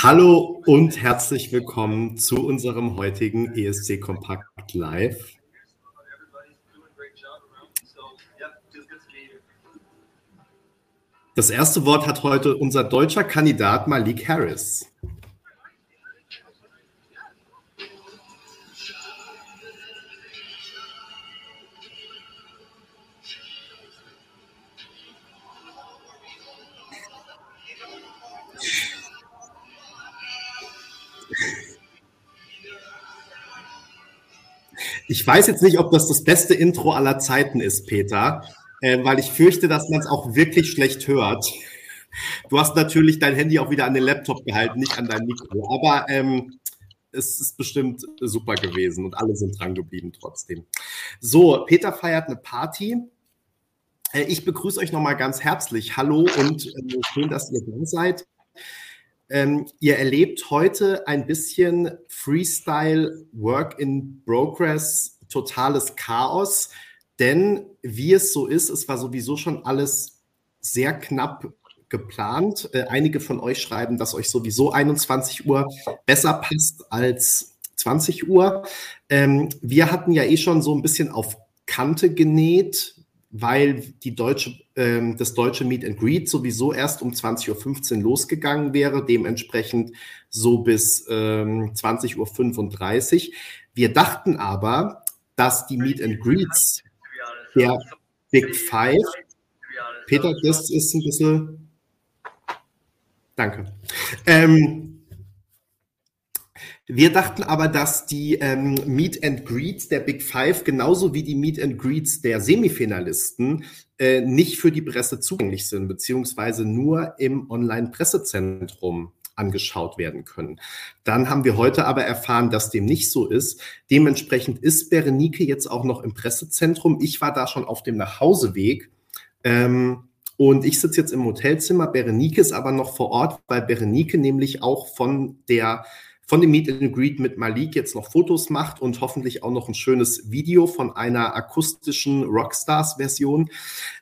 Hallo und herzlich willkommen zu unserem heutigen ESC Kompakt Live. Das erste Wort hat heute unser deutscher Kandidat Malik Harris. Ich weiß jetzt nicht, ob das das beste Intro aller Zeiten ist, Peter, äh, weil ich fürchte, dass man es auch wirklich schlecht hört. Du hast natürlich dein Handy auch wieder an den Laptop gehalten, nicht an dein Mikro. Aber ähm, es ist bestimmt super gewesen und alle sind dran geblieben trotzdem. So, Peter feiert eine Party. Äh, ich begrüße euch nochmal ganz herzlich. Hallo und äh, schön, dass ihr da seid. Ähm, ihr erlebt heute ein bisschen Freestyle, Work in Progress, totales Chaos. Denn wie es so ist, es war sowieso schon alles sehr knapp geplant. Äh, einige von euch schreiben, dass euch sowieso 21 Uhr besser passt als 20 Uhr. Ähm, wir hatten ja eh schon so ein bisschen auf Kante genäht, weil die deutsche, äh, das deutsche Meet and Greet sowieso erst um 20.15 Uhr losgegangen wäre, dementsprechend so bis ähm, 20.35 Uhr. Wir dachten aber, dass die Meet and Greets der Big Five, Peter, das ist ein bisschen, danke. Ähm, wir dachten aber, dass die ähm, Meet and Greets der Big Five genauso wie die Meet and Greets der Semifinalisten äh, nicht für die Presse zugänglich sind, beziehungsweise nur im Online-Pressezentrum angeschaut werden können. Dann haben wir heute aber erfahren, dass dem nicht so ist. Dementsprechend ist Berenike jetzt auch noch im Pressezentrum. Ich war da schon auf dem Nachhauseweg. Ähm, und ich sitze jetzt im Hotelzimmer. Berenike ist aber noch vor Ort, weil Berenike nämlich auch von der von dem Meet and Greet mit Malik jetzt noch Fotos macht und hoffentlich auch noch ein schönes Video von einer akustischen Rockstars-Version.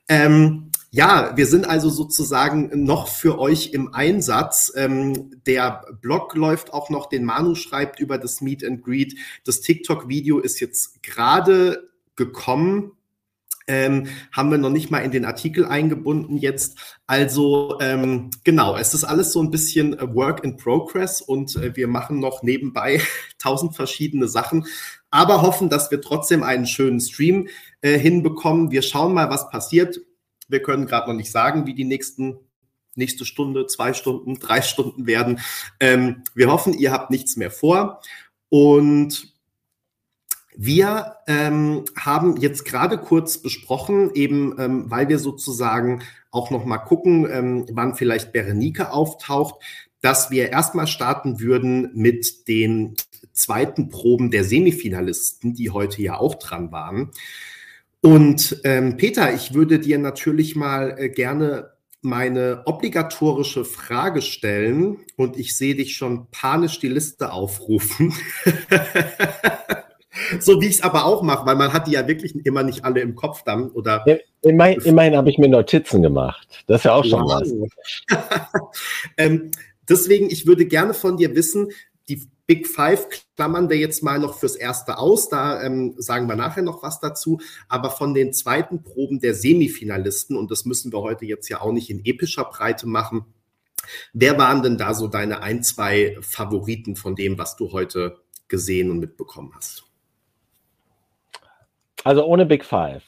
Ähm, ja, wir sind also sozusagen noch für euch im Einsatz. Ähm, der Blog läuft auch noch, den Manu schreibt über das Meet and Greet. Das TikTok-Video ist jetzt gerade gekommen ähm, haben wir noch nicht mal in den Artikel eingebunden jetzt. Also ähm, genau, es ist alles so ein bisschen Work in Progress und äh, wir machen noch nebenbei tausend verschiedene Sachen, aber hoffen, dass wir trotzdem einen schönen Stream äh, hinbekommen. Wir schauen mal, was passiert. Wir können gerade noch nicht sagen, wie die nächsten nächste Stunde, zwei Stunden, drei Stunden werden. Ähm, wir hoffen, ihr habt nichts mehr vor und wir ähm, haben jetzt gerade kurz besprochen, eben ähm, weil wir sozusagen auch noch mal gucken, ähm, wann vielleicht Berenike auftaucht, dass wir erstmal starten würden mit den zweiten Proben der Semifinalisten, die heute ja auch dran waren. Und ähm, Peter, ich würde dir natürlich mal äh, gerne meine obligatorische Frage stellen und ich sehe dich schon panisch die Liste aufrufen. So wie ich es aber auch mache, weil man hat die ja wirklich immer nicht alle im Kopf dann. Oder immerhin, immerhin habe ich mir Notizen gemacht. Das ist ja auch schon wow. was. ähm, deswegen, ich würde gerne von dir wissen, die Big Five klammern wir jetzt mal noch fürs Erste aus. Da ähm, sagen wir nachher noch was dazu. Aber von den zweiten Proben der Semifinalisten, und das müssen wir heute jetzt ja auch nicht in epischer Breite machen, wer waren denn da so deine ein, zwei Favoriten von dem, was du heute gesehen und mitbekommen hast? Also ohne Big Five.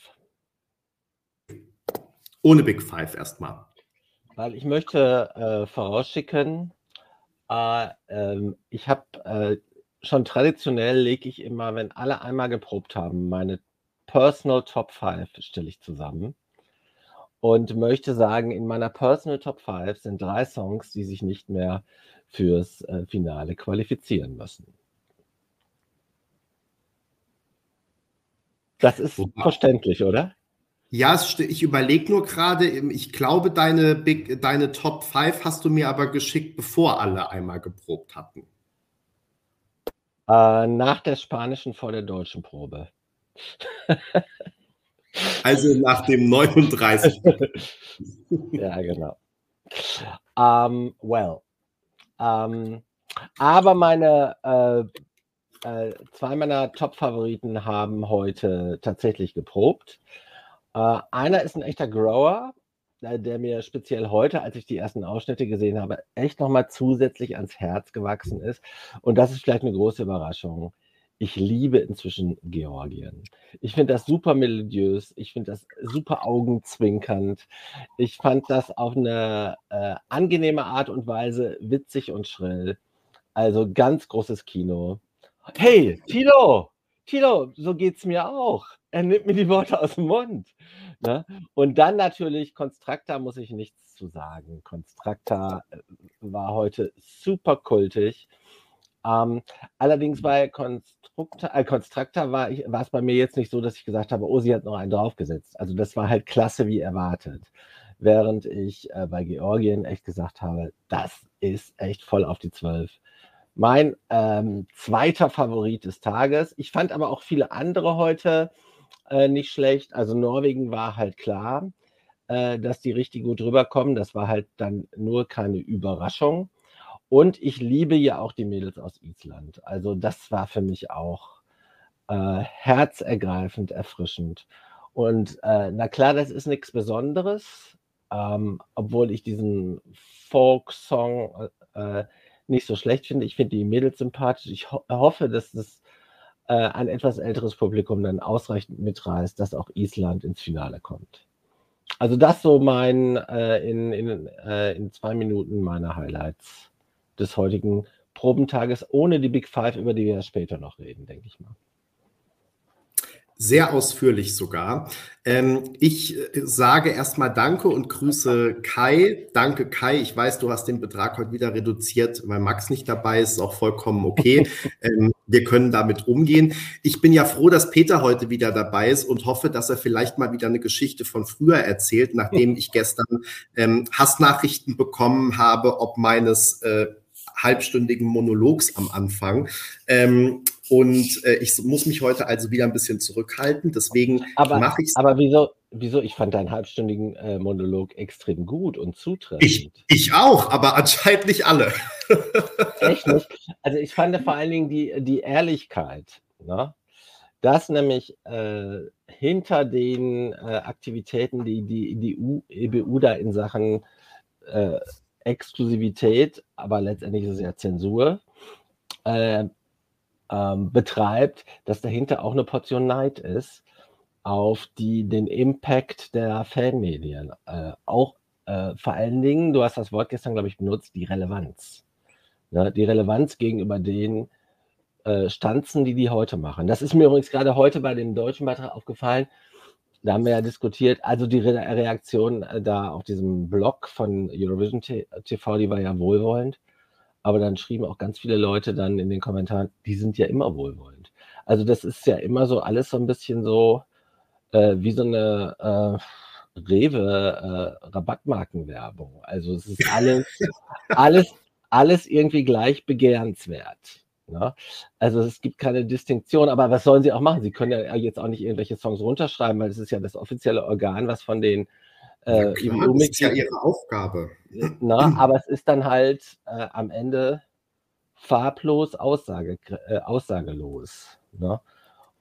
Ohne Big Five erstmal. Weil ich möchte äh, vorausschicken, äh, äh, ich habe äh, schon traditionell lege ich immer, wenn alle einmal geprobt haben, meine Personal Top 5 stelle ich zusammen und möchte sagen, in meiner Personal Top 5 sind drei Songs, die sich nicht mehr fürs äh, Finale qualifizieren müssen. Das ist Wobei, verständlich, oder? Ja, ich überlege nur gerade, ich glaube, deine, Big, deine Top 5 hast du mir aber geschickt, bevor alle einmal geprobt hatten. Äh, nach der spanischen vor der deutschen Probe. also nach dem 39. ja, genau. Um, well. Um, aber meine äh, äh, zwei meiner Top-Favoriten haben heute tatsächlich geprobt. Äh, einer ist ein echter Grower, äh, der mir speziell heute, als ich die ersten Ausschnitte gesehen habe, echt nochmal zusätzlich ans Herz gewachsen ist. Und das ist vielleicht eine große Überraschung. Ich liebe inzwischen Georgien. Ich finde das super melodiös. Ich finde das super augenzwinkernd. Ich fand das auf eine äh, angenehme Art und Weise witzig und schrill. Also ganz großes Kino. Hey, Tilo, Tilo, so geht's mir auch. Er nimmt mir die Worte aus dem Mund. Ne? Und dann natürlich Konstrakta muss ich nichts zu sagen. Konstrakta äh, war heute super kultig. Ähm, allerdings bei Konstrukta, äh, Konstrakta war, war es bei mir jetzt nicht so, dass ich gesagt habe, oh, sie hat noch einen draufgesetzt. Also das war halt klasse wie erwartet. Während ich äh, bei Georgien echt gesagt habe, das ist echt voll auf die Zwölf mein ähm, zweiter Favorit des Tages. Ich fand aber auch viele andere heute äh, nicht schlecht. Also Norwegen war halt klar, äh, dass die richtig gut rüberkommen. Das war halt dann nur keine Überraschung. Und ich liebe ja auch die Mädels aus Island. Also das war für mich auch äh, herzergreifend, erfrischend. Und äh, na klar, das ist nichts Besonderes, ähm, obwohl ich diesen Folk-Song äh, nicht so schlecht finde. Ich finde die Mädels sympathisch. Ich ho hoffe, dass das äh, ein etwas älteres Publikum dann ausreichend mitreißt, dass auch Island ins Finale kommt. Also das so mein äh, in, in, äh, in zwei Minuten meine Highlights des heutigen Probentages, ohne die Big Five, über die wir später noch reden, denke ich mal sehr ausführlich sogar. Ähm, ich äh, sage erstmal Danke und grüße Kai. Danke, Kai. Ich weiß, du hast den Betrag heute wieder reduziert, weil Max nicht dabei ist. Ist auch vollkommen okay. ähm, wir können damit umgehen. Ich bin ja froh, dass Peter heute wieder dabei ist und hoffe, dass er vielleicht mal wieder eine Geschichte von früher erzählt, nachdem ich gestern ähm, Hassnachrichten bekommen habe, ob meines äh, halbstündigen Monologs am Anfang. Ähm, und äh, ich muss mich heute also wieder ein bisschen zurückhalten. Deswegen mache ich es. Aber wieso, wieso? Ich fand deinen halbstündigen äh, Monolog extrem gut und zutreffend. Ich, ich auch, aber anscheinend nicht alle. Echt nicht? Also ich fand vor allen Dingen die, die Ehrlichkeit. Ne? dass nämlich äh, hinter den äh, Aktivitäten, die die, die EU, EBU da in Sachen äh, Exklusivität, aber letztendlich ist es ja Zensur, äh, ähm, betreibt, dass dahinter auch eine Portion Neid ist auf die, den Impact der Fanmedien. Äh, auch äh, vor allen Dingen, du hast das Wort gestern, glaube ich, benutzt, die Relevanz. Ja, die Relevanz gegenüber den äh, Stanzen, die die heute machen. Das ist mir übrigens gerade heute bei dem deutschen Beitrag aufgefallen da haben wir ja diskutiert, also die Re Reaktion äh, da auf diesem Blog von Eurovision TV, die war ja wohlwollend. Aber dann schrieben auch ganz viele Leute dann in den Kommentaren, die sind ja immer wohlwollend. Also das ist ja immer so alles so ein bisschen so äh, wie so eine äh, Rewe äh, Rabattmarkenwerbung. Also es ist alles, alles, alles irgendwie gleich begehrenswert. Ne? Also es gibt keine Distinktion, aber was sollen sie auch machen? Sie können ja jetzt auch nicht irgendwelche Songs runterschreiben, weil es ist ja das offizielle Organ, was von den äh, ja, klar, das ist ja ihre Aufgabe. Na, aber es ist dann halt äh, am Ende farblos, Aussage, äh, aussagelos. Ne?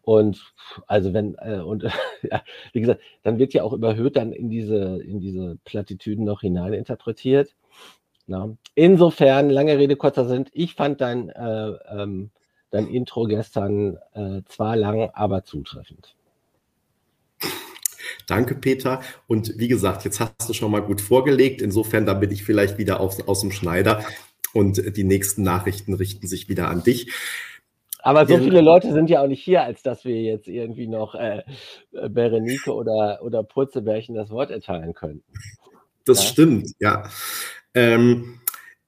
Und also wenn, äh, und ja, wie gesagt, dann wird ja auch überhöht dann in diese, in diese Plattitüden noch hineininterpretiert. Na? Insofern, lange Rede, kurzer Sinn, ich fand dein, äh, ähm, dein Intro gestern äh, zwar lang, aber zutreffend. Danke, Peter. Und wie gesagt, jetzt hast du schon mal gut vorgelegt. Insofern, da bin ich vielleicht wieder aus, aus dem Schneider und die nächsten Nachrichten richten sich wieder an dich. Aber so viele Leute sind ja auch nicht hier, als dass wir jetzt irgendwie noch äh, Berenike oder, oder Purzebärchen das Wort erteilen könnten. Das ja? stimmt, ja. Ähm,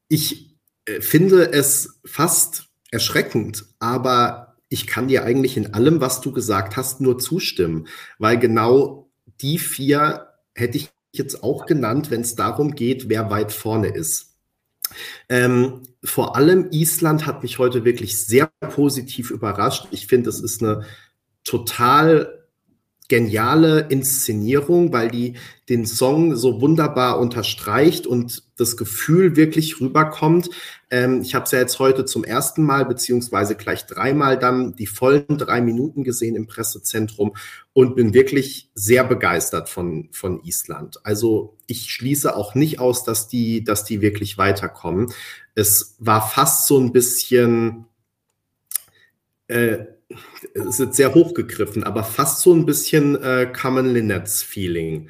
ich äh, finde es fast erschreckend, aber ich kann dir eigentlich in allem, was du gesagt hast, nur zustimmen, weil genau die vier hätte ich jetzt auch genannt, wenn es darum geht, wer weit vorne ist. Ähm, vor allem Island hat mich heute wirklich sehr positiv überrascht. Ich finde, es ist eine total geniale Inszenierung, weil die den Song so wunderbar unterstreicht und das Gefühl wirklich rüberkommt. Ähm, ich habe es ja jetzt heute zum ersten Mal, beziehungsweise gleich dreimal dann die vollen drei Minuten gesehen im Pressezentrum und bin wirklich sehr begeistert von, von Island. Also ich schließe auch nicht aus, dass die, dass die wirklich weiterkommen. Es war fast so ein bisschen, äh, es ist sehr hochgegriffen, aber fast so ein bisschen äh, Common Linnets Feeling.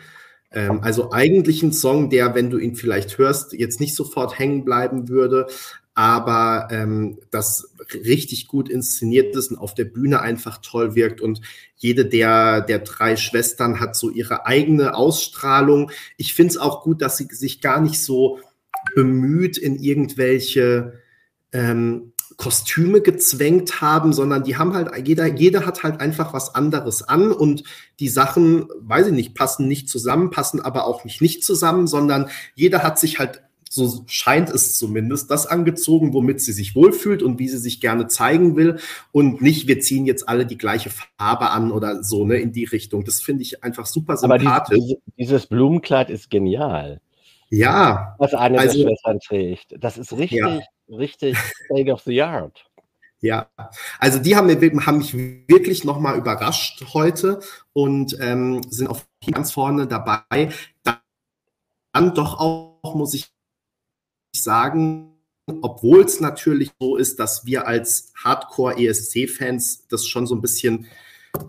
Ähm, also eigentlich ein Song, der, wenn du ihn vielleicht hörst, jetzt nicht sofort hängen bleiben würde, aber ähm, das richtig gut inszeniert ist und auf der Bühne einfach toll wirkt und jede der, der drei Schwestern hat so ihre eigene Ausstrahlung. Ich finde es auch gut, dass sie sich gar nicht so bemüht in irgendwelche ähm, Kostüme gezwängt haben, sondern die haben halt, jeder, jeder hat halt einfach was anderes an und die Sachen, weiß ich nicht, passen nicht zusammen, passen aber auch nicht nicht zusammen, sondern jeder hat sich halt so scheint es zumindest, das angezogen, womit sie sich wohlfühlt und wie sie sich gerne zeigen will und nicht, wir ziehen jetzt alle die gleiche Farbe an oder so, ne, in die Richtung. Das finde ich einfach super sympathisch. Aber dieses, dieses Blumenkleid ist genial. Ja. Was eine also, der Schwestern trägt. Das ist richtig, ja. richtig State of the Art. Ja, also die haben, haben mich wirklich nochmal überrascht heute und ähm, sind auch ganz vorne dabei. Dann doch auch, muss ich sagen, obwohl es natürlich so ist, dass wir als Hardcore-ESC-Fans das schon so ein bisschen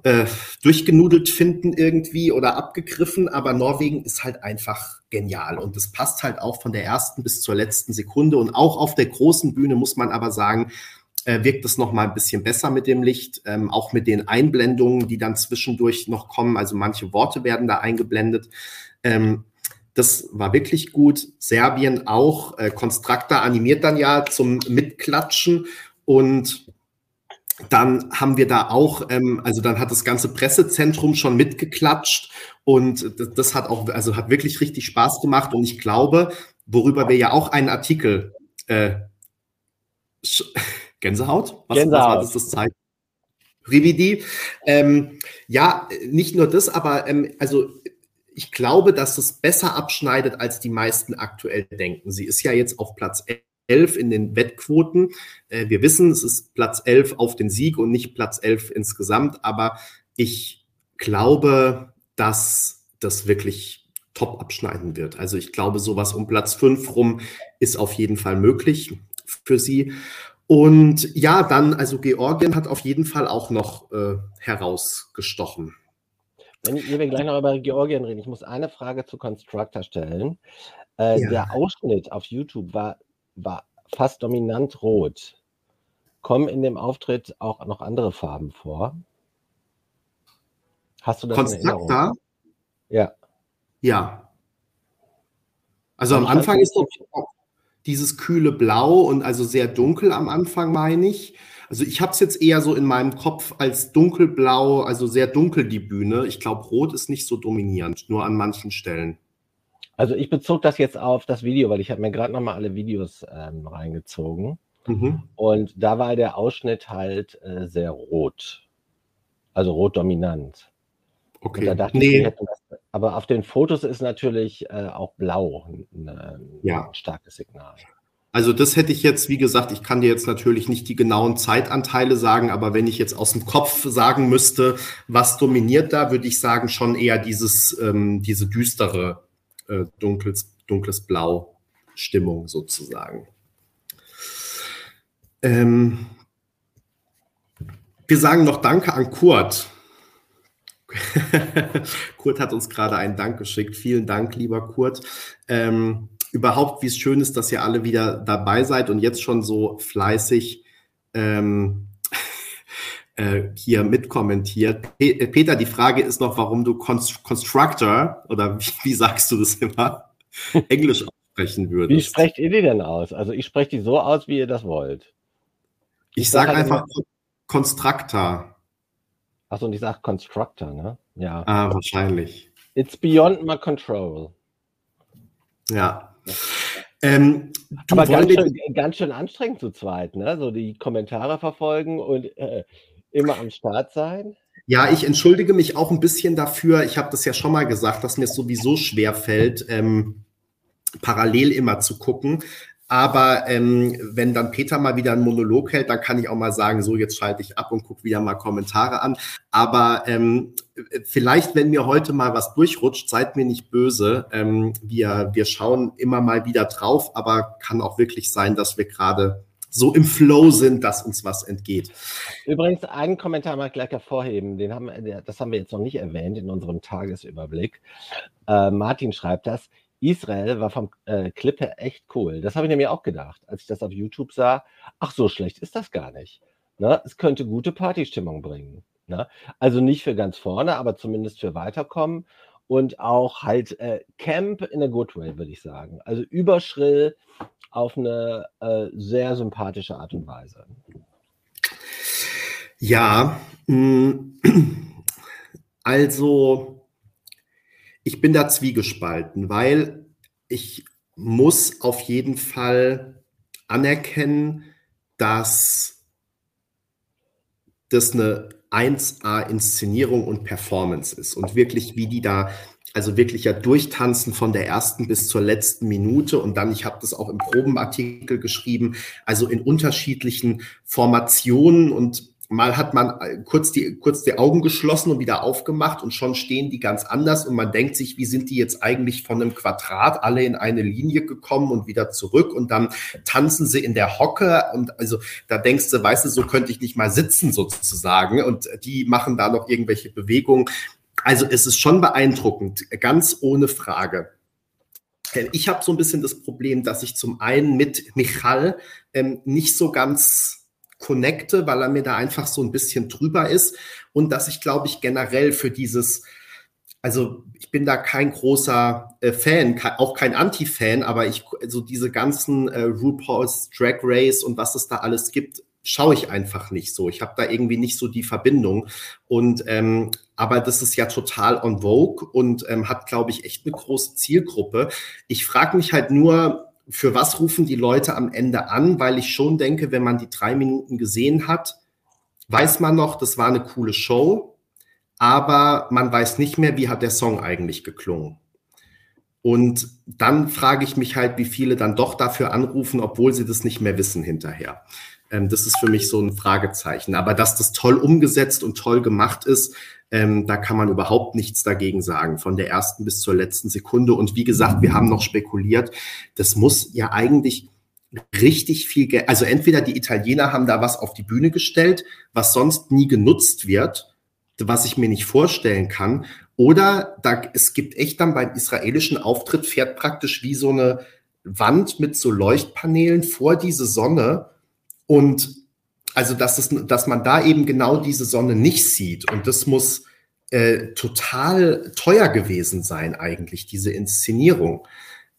äh, durchgenudelt finden irgendwie oder abgegriffen, aber Norwegen ist halt einfach genial und es passt halt auch von der ersten bis zur letzten Sekunde und auch auf der großen Bühne muss man aber sagen, äh, wirkt es noch mal ein bisschen besser mit dem Licht, ähm, auch mit den Einblendungen, die dann zwischendurch noch kommen. Also manche Worte werden da eingeblendet. Ähm, das war wirklich gut. Serbien auch. Äh, Constructor animiert dann ja zum Mitklatschen und dann haben wir da auch, ähm, also dann hat das ganze Pressezentrum schon mitgeklatscht und das, das, hat auch, also hat wirklich richtig Spaß gemacht und ich glaube, worüber wir ja auch einen Artikel äh, Gänsehaut? Was, Gänsehaut. was war das, das Zeichen? Rividi. Ähm, ja, nicht nur das, aber ähm, also ich glaube, dass es besser abschneidet, als die meisten aktuell denken. Sie ist ja jetzt auf Platz 11 in den Wettquoten. Äh, wir wissen, es ist Platz 11 auf den Sieg und nicht Platz 11 insgesamt, aber ich glaube, dass das wirklich top abschneiden wird. Also ich glaube, sowas um Platz 5 rum ist auf jeden Fall möglich für sie. Und ja, dann, also Georgien hat auf jeden Fall auch noch äh, herausgestochen. Wenn wir gleich noch über Georgien reden, ich muss eine Frage zu Constructor stellen. Äh, ja. Der Ausschnitt auf YouTube war war fast dominant rot. Kommen in dem Auftritt auch noch andere Farben vor? Hast du das Konstrakta? Ja. Ja. Also am Anfang ist doch dieses kühle Blau und also sehr dunkel am Anfang, meine ich. Also ich habe es jetzt eher so in meinem Kopf als dunkelblau, also sehr dunkel die Bühne. Ich glaube, rot ist nicht so dominierend, nur an manchen Stellen. Also ich bezog das jetzt auf das Video, weil ich habe mir gerade nochmal alle Videos ähm, reingezogen. Mhm. Und da war der Ausschnitt halt äh, sehr rot. Also rot dominant. Okay. Da dachte nee. ich, das, aber auf den Fotos ist natürlich äh, auch blau ein, ein, ja. starkes Signal. Also das hätte ich jetzt, wie gesagt, ich kann dir jetzt natürlich nicht die genauen Zeitanteile sagen, aber wenn ich jetzt aus dem Kopf sagen müsste, was dominiert da, würde ich sagen schon eher dieses, ähm, diese düstere äh, dunkles, dunkles Blau Stimmung sozusagen. Ähm, wir sagen noch Danke an Kurt. Kurt hat uns gerade einen Dank geschickt. Vielen Dank, lieber Kurt. Ähm, überhaupt, wie es schön ist, dass ihr alle wieder dabei seid und jetzt schon so fleißig ähm, äh, hier mitkommentiert. Äh, Peter, die Frage ist noch, warum du Const Constructor oder wie, wie, sagst du das immer, Englisch aussprechen würdest. Wie sprecht ihr die denn aus? Also ich spreche die so aus, wie ihr das wollt. Ich, ich sage sag einfach Constructor. Achso, und ich sage Constructor, ne? Ja. Ah, wahrscheinlich. It's beyond my control. Ja. Ähm, Aber ganz schön, ganz schön, anstrengend zu zweit, ne? So die Kommentare verfolgen und äh, immer am Start sein? Ja, ich entschuldige mich auch ein bisschen dafür. Ich habe das ja schon mal gesagt, dass mir es sowieso schwer fällt, ähm, parallel immer zu gucken. Aber ähm, wenn dann Peter mal wieder einen Monolog hält, dann kann ich auch mal sagen, so jetzt schalte ich ab und gucke wieder mal Kommentare an. Aber ähm, vielleicht, wenn mir heute mal was durchrutscht, seid mir nicht böse. Ähm, wir, wir schauen immer mal wieder drauf, aber kann auch wirklich sein, dass wir gerade so im Flow sind, dass uns was entgeht. Übrigens, einen Kommentar mal gleich hervorheben, den haben, das haben wir jetzt noch nicht erwähnt in unserem Tagesüberblick. Äh, Martin schreibt das. Israel war vom äh, Clip her echt cool. Das habe ich mir auch gedacht, als ich das auf YouTube sah. Ach, so schlecht ist das gar nicht. Ne? Es könnte gute Partystimmung bringen. Ne? Also nicht für ganz vorne, aber zumindest für weiterkommen. Und auch halt äh, Camp in a good way, würde ich sagen. Also überschrill auf eine äh, sehr sympathische Art und Weise. Ja, mm, also ich bin da zwiegespalten, weil ich muss auf jeden Fall anerkennen, dass das eine 1A-Inszenierung und Performance ist und wirklich, wie die da, also wirklich ja durchtanzen von der ersten bis zur letzten Minute und dann, ich habe das auch im Probenartikel geschrieben, also in unterschiedlichen Formationen und mal hat man äh, kurz die, kurz die Augen geschlossen und wieder aufgemacht und schon stehen die ganz anders und man denkt sich, wie sind die jetzt eigentlich von einem Quadrat alle in eine Linie gekommen und wieder zurück und dann tanzen sie in der Hocke und also da denkst du, weißt du, so könnte ich nicht mal sitzen sozusagen und die machen da noch irgendwelche Bewegungen. Also es ist schon beeindruckend, ganz ohne Frage. Ich habe so ein bisschen das Problem, dass ich zum einen mit Michal ähm, nicht so ganz connecte, weil er mir da einfach so ein bisschen drüber ist und dass ich, glaube ich, generell für dieses, also ich bin da kein großer äh, Fan, auch kein Anti-Fan, aber ich, also diese ganzen äh, RuPaul's Drag Race und was es da alles gibt, schaue ich einfach nicht so. Ich habe da irgendwie nicht so die Verbindung. Und ähm, aber das ist ja total on vogue und ähm, hat, glaube ich, echt eine große Zielgruppe. Ich frage mich halt nur, für was rufen die Leute am Ende an? Weil ich schon denke, wenn man die drei Minuten gesehen hat, weiß man noch, das war eine coole Show, aber man weiß nicht mehr, wie hat der Song eigentlich geklungen. Und dann frage ich mich halt, wie viele dann doch dafür anrufen, obwohl sie das nicht mehr wissen hinterher. Ähm, das ist für mich so ein Fragezeichen. Aber dass das toll umgesetzt und toll gemacht ist, ähm, da kann man überhaupt nichts dagegen sagen, von der ersten bis zur letzten Sekunde. Und wie gesagt, wir haben noch spekuliert, das muss ja eigentlich richtig viel Geld, also entweder die Italiener haben da was auf die Bühne gestellt, was sonst nie genutzt wird, was ich mir nicht vorstellen kann, oder da, es gibt echt dann beim israelischen Auftritt fährt praktisch wie so eine Wand mit so Leuchtpanelen vor diese Sonne und also dass, es, dass man da eben genau diese Sonne nicht sieht. Und das muss äh, total teuer gewesen sein, eigentlich, diese Inszenierung.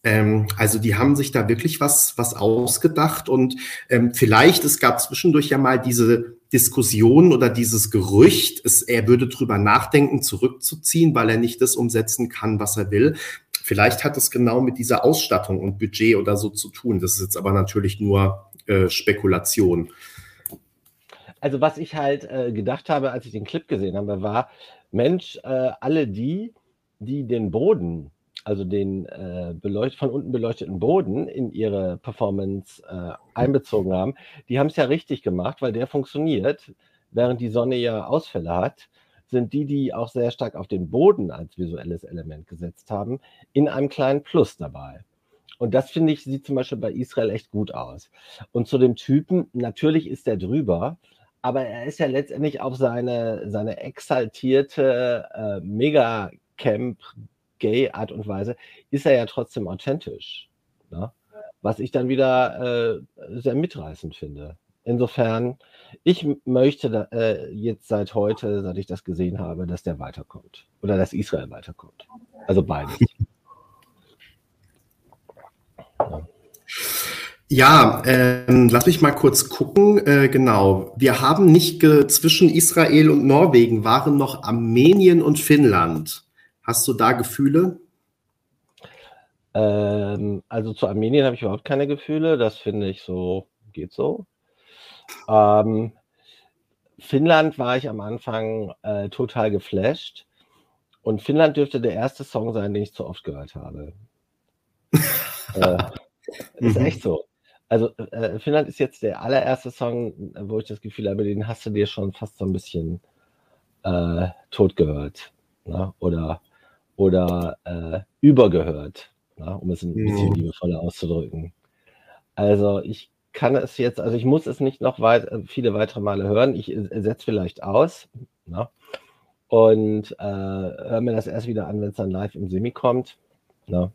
Ähm, also die haben sich da wirklich was, was ausgedacht und ähm, vielleicht, es gab zwischendurch ja mal diese Diskussion oder dieses Gerücht, es, er würde drüber nachdenken, zurückzuziehen, weil er nicht das umsetzen kann, was er will. Vielleicht hat es genau mit dieser Ausstattung und Budget oder so zu tun. Das ist jetzt aber natürlich nur äh, Spekulation. Also was ich halt äh, gedacht habe, als ich den Clip gesehen habe, war, Mensch, äh, alle die, die den Boden, also den äh, von unten beleuchteten Boden in ihre Performance äh, einbezogen haben, die haben es ja richtig gemacht, weil der funktioniert, während die Sonne ja Ausfälle hat sind die, die auch sehr stark auf den Boden als visuelles Element gesetzt haben, in einem kleinen Plus dabei. Und das finde ich, sieht zum Beispiel bei Israel echt gut aus. Und zu dem Typen, natürlich ist der drüber, aber er ist ja letztendlich auf seine, seine exaltierte äh, Mega-Camp-Gay-Art und Weise, ist er ja trotzdem authentisch. Ne? Was ich dann wieder äh, sehr mitreißend finde. Insofern, ich möchte da, äh, jetzt seit heute, seit ich das gesehen habe, dass der weiterkommt. Oder dass Israel weiterkommt. Also beides. ja. Ja, ähm, lass mich mal kurz gucken. Äh, genau, wir haben nicht zwischen Israel und Norwegen waren noch Armenien und Finnland. Hast du da Gefühle? Ähm, also zu Armenien habe ich überhaupt keine Gefühle. Das finde ich so, geht so. Ähm, Finnland war ich am Anfang äh, total geflasht. Und Finnland dürfte der erste Song sein, den ich zu oft gehört habe. äh, ist echt so. Also äh, Finnland ist jetzt der allererste Song, wo ich das Gefühl habe, den hast du dir schon fast so ein bisschen äh, tot gehört. Ne? Oder, oder äh, übergehört, ne? um es ein bisschen mhm. liebevoller auszudrücken. Also ich kann es jetzt, also ich muss es nicht noch weit, äh, viele weitere Male hören. Ich äh, setze vielleicht aus ne? und äh, höre mir das erst wieder an, wenn es dann live im Semi kommt. Ne?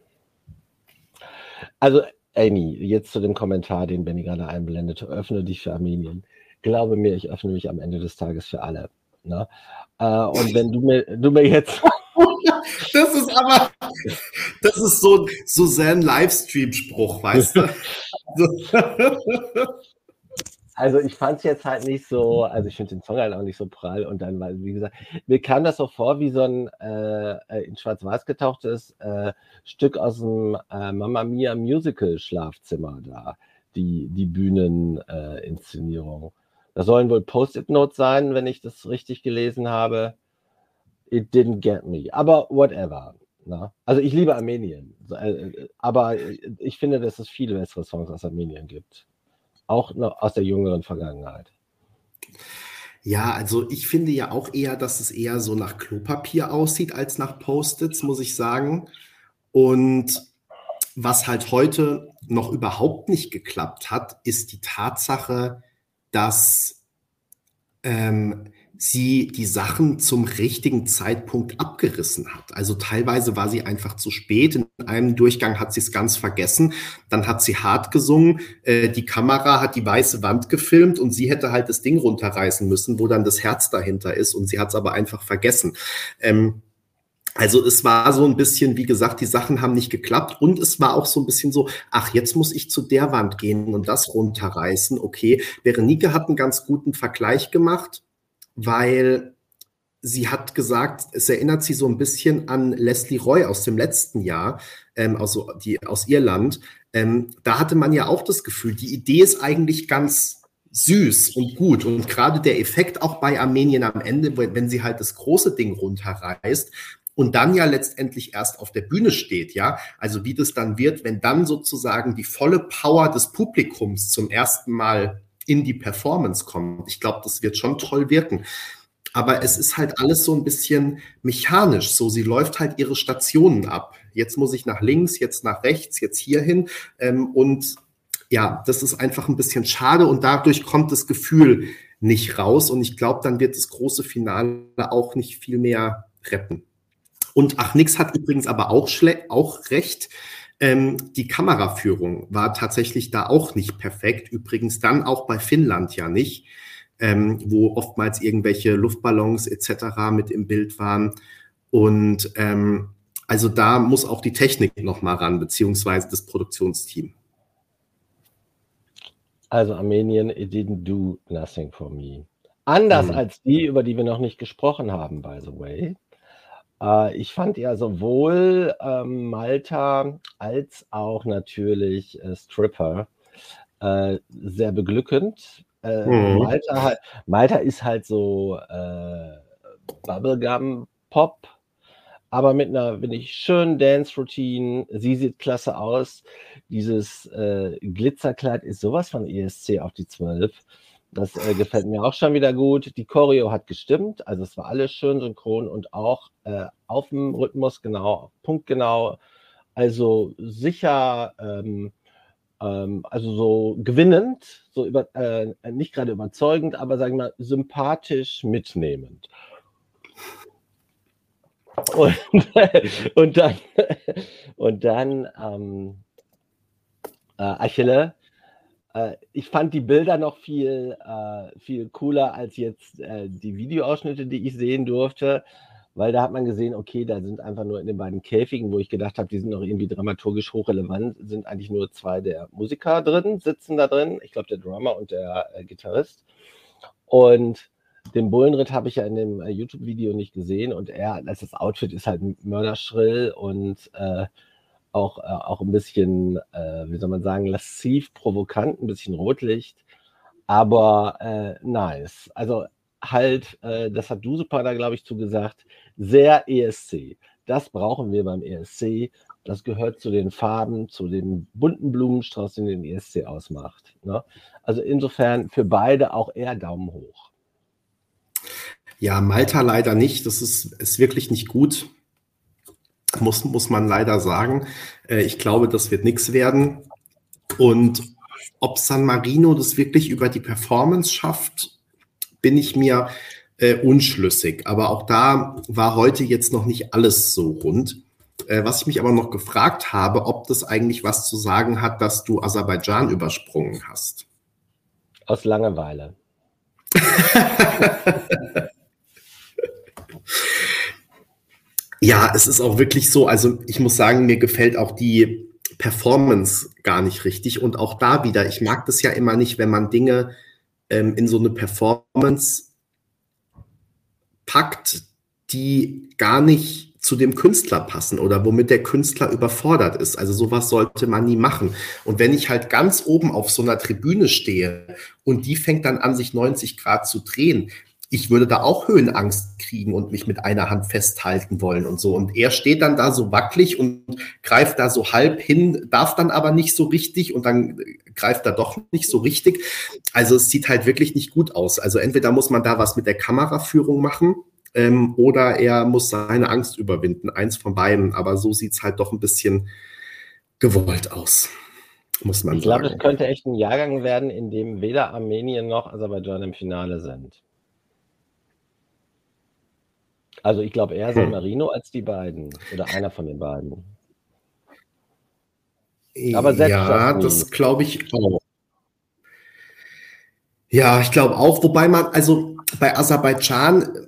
Also Amy, jetzt zu dem Kommentar, den Benny gerade einblendete. Öffne dich für Armenien. Glaube mir, ich öffne mich am Ende des Tages für alle. Ne? Äh, und wenn du mir, du mir jetzt das ist aber, das ist so, so sein Livestream-Spruch, weißt du? Also ich fand es jetzt halt nicht so, also ich finde den Song halt auch nicht so prall und dann, weil, wie gesagt, mir kam das so vor wie so ein äh, in schwarz-weiß getauchtes äh, Stück aus dem äh, Mamma Mia Musical Schlafzimmer da, die, die Bühneninszenierung. Äh, das sollen wohl Post-it-Notes sein, wenn ich das richtig gelesen habe it didn't get me. Aber whatever. Na? Ne? Also ich liebe Armenien. Äh, aber ich finde, dass es viele bessere Songs aus Armenien gibt. Auch aus der jüngeren Vergangenheit. Ja, also ich finde ja auch eher, dass es eher so nach Klopapier aussieht als nach Post-its, muss ich sagen. Und was halt heute noch überhaupt nicht geklappt hat, ist die Tatsache, dass ähm, sie die Sachen zum richtigen Zeitpunkt abgerissen hat. Also teilweise war sie einfach zu spät. In einem Durchgang hat sie es ganz vergessen. Dann hat sie hart gesungen. Äh, die Kamera hat die weiße Wand gefilmt und sie hätte halt das Ding runterreißen müssen, wo dann das Herz dahinter ist. Und sie hat es aber einfach vergessen. Ähm, also es war so ein bisschen, wie gesagt, die Sachen haben nicht geklappt und es war auch so ein bisschen so, ach, jetzt muss ich zu der Wand gehen und das runterreißen. Okay, Berenike hat einen ganz guten Vergleich gemacht weil sie hat gesagt, es erinnert sie so ein bisschen an Leslie Roy aus dem letzten Jahr, ähm, also die aus Irland. Ähm, da hatte man ja auch das Gefühl, die Idee ist eigentlich ganz süß und gut. Und gerade der Effekt auch bei Armenien am Ende, wenn sie halt das große Ding runterreißt, und dann ja letztendlich erst auf der Bühne steht, ja. Also wie das dann wird, wenn dann sozusagen die volle Power des Publikums zum ersten Mal in die Performance kommt. Ich glaube, das wird schon toll wirken. Aber es ist halt alles so ein bisschen mechanisch. So, sie läuft halt ihre Stationen ab. Jetzt muss ich nach links, jetzt nach rechts, jetzt hierhin. Ähm, und ja, das ist einfach ein bisschen schade und dadurch kommt das Gefühl nicht raus. Und ich glaube, dann wird das große Finale auch nicht viel mehr retten. Und ach, nix hat übrigens aber auch, auch recht. Ähm, die Kameraführung war tatsächlich da auch nicht perfekt. Übrigens dann auch bei Finnland ja nicht, ähm, wo oftmals irgendwelche Luftballons etc. mit im Bild waren. Und ähm, also da muss auch die Technik noch mal ran, beziehungsweise das Produktionsteam. Also Armenien, it didn't do nothing for me. Anders mhm. als die, über die wir noch nicht gesprochen haben, by the way. Äh, ich fand ja sowohl ähm, Malta als auch natürlich äh, Stripper äh, sehr beglückend. Mhm. Malta, halt, Malta ist halt so Bubblegum-Pop, aber mit einer, finde ich, schönen Dance-Routine. Sie sieht klasse aus. Dieses Glitzerkleid ist sowas von ESC auf die 12. Das äh, gefällt mir auch schon wieder gut. Die Choreo hat gestimmt, also es war alles schön synchron und auch äh, auf dem Rhythmus genau, punktgenau. Also sicher, ähm, ähm, also so gewinnend, so über, äh, nicht gerade überzeugend, aber sagen wir mal sympathisch mitnehmend. Und, und dann, und dann ähm, äh, Achille ich fand die Bilder noch viel, äh, viel cooler als jetzt äh, die Videoausschnitte, die ich sehen durfte, weil da hat man gesehen, okay, da sind einfach nur in den beiden Käfigen, wo ich gedacht habe, die sind noch irgendwie dramaturgisch hochrelevant, sind eigentlich nur zwei der Musiker drin, sitzen da drin. Ich glaube, der Drummer und der äh, Gitarrist. Und den Bullenritt habe ich ja in dem äh, YouTube-Video nicht gesehen und er, als das Outfit ist halt mörderschrill und äh, auch, äh, auch ein bisschen, äh, wie soll man sagen, lassiv, provokant, ein bisschen Rotlicht, aber äh, nice. Also halt, äh, das hat du super da, glaube ich, zugesagt, sehr ESC. Das brauchen wir beim ESC. Das gehört zu den Farben, zu dem bunten Blumenstrauß, den den ESC ausmacht. Ne? Also insofern für beide auch eher Daumen hoch. Ja, Malta leider nicht. Das ist, ist wirklich nicht gut. Muss, muss man leider sagen. Äh, ich glaube, das wird nichts werden. Und ob San Marino das wirklich über die Performance schafft, bin ich mir äh, unschlüssig. Aber auch da war heute jetzt noch nicht alles so rund. Äh, was ich mich aber noch gefragt habe, ob das eigentlich was zu sagen hat, dass du Aserbaidschan übersprungen hast. Aus Langeweile. ja, es ist auch wirklich so. Also ich muss sagen, mir gefällt auch die Performance gar nicht richtig. Und auch da wieder, ich mag das ja immer nicht, wenn man Dinge ähm, in so eine Performance packt, die gar nicht zu dem Künstler passen oder womit der Künstler überfordert ist. Also sowas sollte man nie machen. Und wenn ich halt ganz oben auf so einer Tribüne stehe und die fängt dann an, sich 90 Grad zu drehen, ich würde da auch Höhenangst kriegen und mich mit einer Hand festhalten wollen und so. Und er steht dann da so wackelig und greift da so halb hin, darf dann aber nicht so richtig und dann greift er doch nicht so richtig. Also es sieht halt wirklich nicht gut aus. Also entweder muss man da was mit der Kameraführung machen ähm, oder er muss seine Angst überwinden. Eins von beiden. Aber so sieht es halt doch ein bisschen gewollt aus. Muss man ich glaube, es könnte echt ein Jahrgang werden, in dem weder Armenien noch Aserbaidschan im Finale sind. Also ich glaube eher San hm. Marino als die beiden oder einer von den beiden. Aber ja, das, das glaube ich auch. Ja, ich glaube auch, wobei man, also bei Aserbaidschan,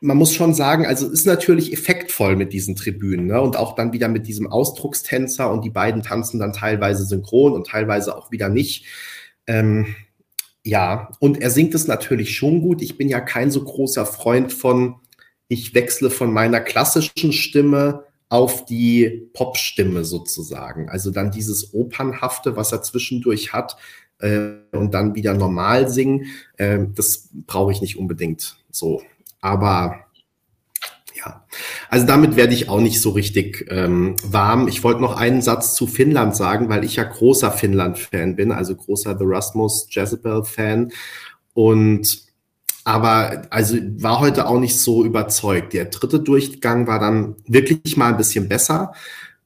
man muss schon sagen, also ist natürlich effektvoll mit diesen Tribünen ne? und auch dann wieder mit diesem Ausdruckstänzer und die beiden tanzen dann teilweise synchron und teilweise auch wieder nicht. Ähm, ja, und er singt es natürlich schon gut. Ich bin ja kein so großer Freund von, ich wechsle von meiner klassischen Stimme auf die Popstimme sozusagen. Also dann dieses Opernhafte, was er zwischendurch hat, äh, und dann wieder normal singen, äh, das brauche ich nicht unbedingt so. Aber ja, also damit werde ich auch nicht so richtig ähm, warm. Ich wollte noch einen Satz zu Finnland sagen, weil ich ja großer Finnland-Fan bin, also großer The Rasmus Jezebel-Fan. Und aber also war heute auch nicht so überzeugt. Der dritte Durchgang war dann wirklich mal ein bisschen besser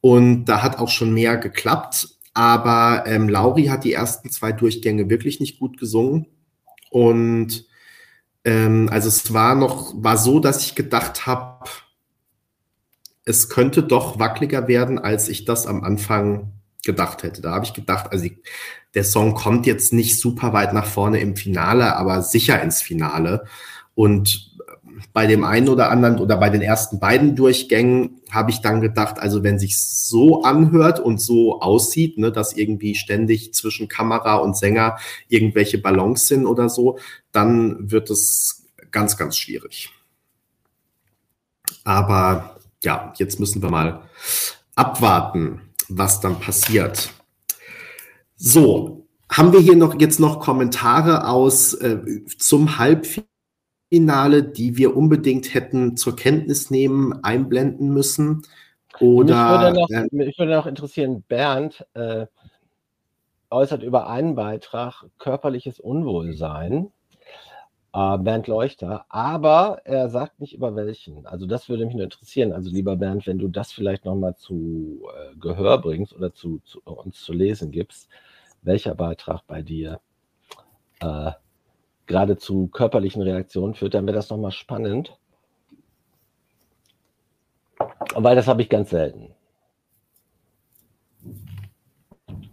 und da hat auch schon mehr geklappt. Aber ähm, Lauri hat die ersten zwei Durchgänge wirklich nicht gut gesungen und ähm, also es war noch, war so, dass ich gedacht habe, es könnte doch wackeliger werden, als ich das am Anfang gedacht hätte. Da habe ich gedacht, also ich, der Song kommt jetzt nicht super weit nach vorne im Finale, aber sicher ins Finale. Und bei dem einen oder anderen oder bei den ersten beiden Durchgängen habe ich dann gedacht, also wenn sich so anhört und so aussieht, ne, dass irgendwie ständig zwischen Kamera und Sänger irgendwelche Ballons sind oder so, dann wird es ganz, ganz schwierig. Aber ja, jetzt müssen wir mal abwarten, was dann passiert. So, haben wir hier noch jetzt noch Kommentare aus äh, zum Halbfinale? Finale, die wir unbedingt hätten zur Kenntnis nehmen, einblenden müssen? Oder, mich, würde noch, äh, mich würde noch interessieren, Bernd äh, äußert über einen Beitrag körperliches Unwohlsein. Äh, Bernd Leuchter, aber er sagt nicht über welchen. Also das würde mich nur interessieren. Also lieber Bernd, wenn du das vielleicht nochmal zu äh, Gehör bringst oder zu, zu, uns zu lesen gibst, welcher Beitrag bei dir äh, gerade zu körperlichen Reaktionen führt, dann wäre das nochmal spannend. Weil das habe ich ganz selten.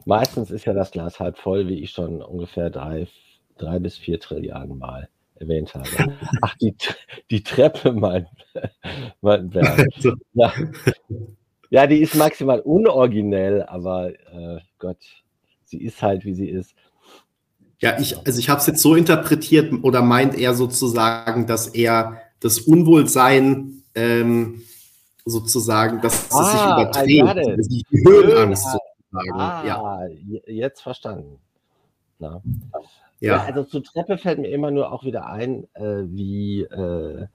Meistens ist ja das Glas halb voll, wie ich schon ungefähr drei, drei bis vier Trilliarden Mal erwähnt habe. Ach, die, die Treppe, mein, mein Berg. Ja. ja, die ist maximal unoriginell, aber äh, Gott, sie ist halt, wie sie ist. Ja, ich, also ich habe es jetzt so interpretiert oder meint er sozusagen, dass er das Unwohlsein ähm, sozusagen, dass ah, es sich ah, überträgt, also die Höhenangst sozusagen. Ah, ja. jetzt verstanden. Na. Ja. ja. also zur Treppe fällt mir immer nur auch wieder ein, äh, wie, äh,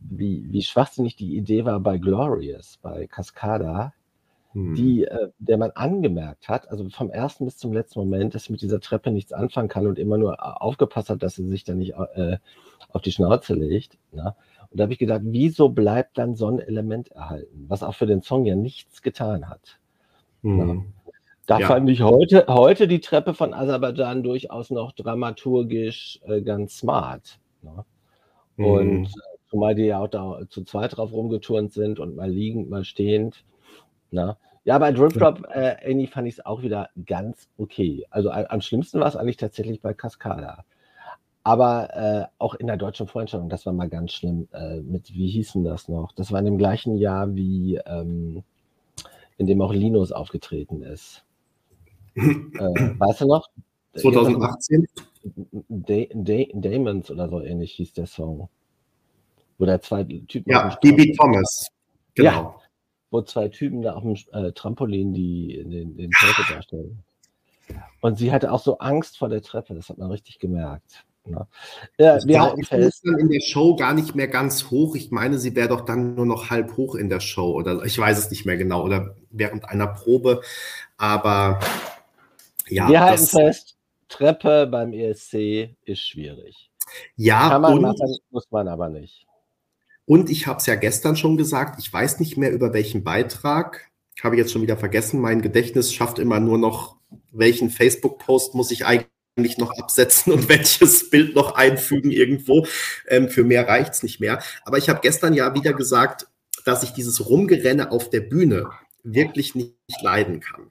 wie, wie schwachsinnig die Idee war bei Glorious, bei Cascada, hm. die, äh, der man angemerkt hat, also vom ersten bis zum letzten Moment, dass mit dieser Treppe nichts anfangen kann und immer nur äh, aufgepasst hat, dass sie sich da nicht äh, auf die Schnauze legt. Ne? Und da habe ich gedacht, wieso bleibt dann so ein Element erhalten, was auch für den Song ja nichts getan hat. Hm. Da ja. fand ich heute, heute die Treppe von Aserbaidschan durchaus noch dramaturgisch äh, ganz smart. Ne? Und mhm. zumal die ja auch da zu zweit drauf rumgeturnt sind und mal liegend, mal stehend. Ne? Ja, bei Drip Drop äh, Annie fand ich es auch wieder ganz okay. Also am schlimmsten war es eigentlich tatsächlich bei Cascada. Aber äh, auch in der deutschen Vorentscheidung, das war mal ganz schlimm. Äh, mit, wie hießen das noch? Das war in dem gleichen Jahr, wie ähm, in dem auch Linus aufgetreten ist äh, weißt du noch? 2018? Da da Damons oder so ähnlich hieß der Song. Wo der zwei Typen. Ja, DB Thomas. Genau. Ja, wo zwei Typen da auf dem äh, Trampolin die, den, den Teufel darstellen. Und sie hatte auch so Angst vor der Treppe, das hat man richtig gemerkt. Ne? Ja, wir halten fest. dann in der Show gar nicht mehr ganz hoch. Ich meine, sie wäre doch dann nur noch halb hoch in der Show oder ich weiß es nicht mehr genau oder während einer Probe. Aber ja, Wir halten fest, Treppe beim ESC ist schwierig. Ja, Kann man und, machen, muss man aber nicht. Und ich habe es ja gestern schon gesagt, ich weiß nicht mehr über welchen Beitrag, habe ich jetzt schon wieder vergessen. Mein Gedächtnis schafft immer nur noch, welchen Facebook-Post muss ich eigentlich noch absetzen und welches Bild noch einfügen irgendwo. Ähm, für mehr reicht es nicht mehr. Aber ich habe gestern ja wieder gesagt, dass ich dieses Rumgerenne auf der Bühne wirklich nicht leiden kann.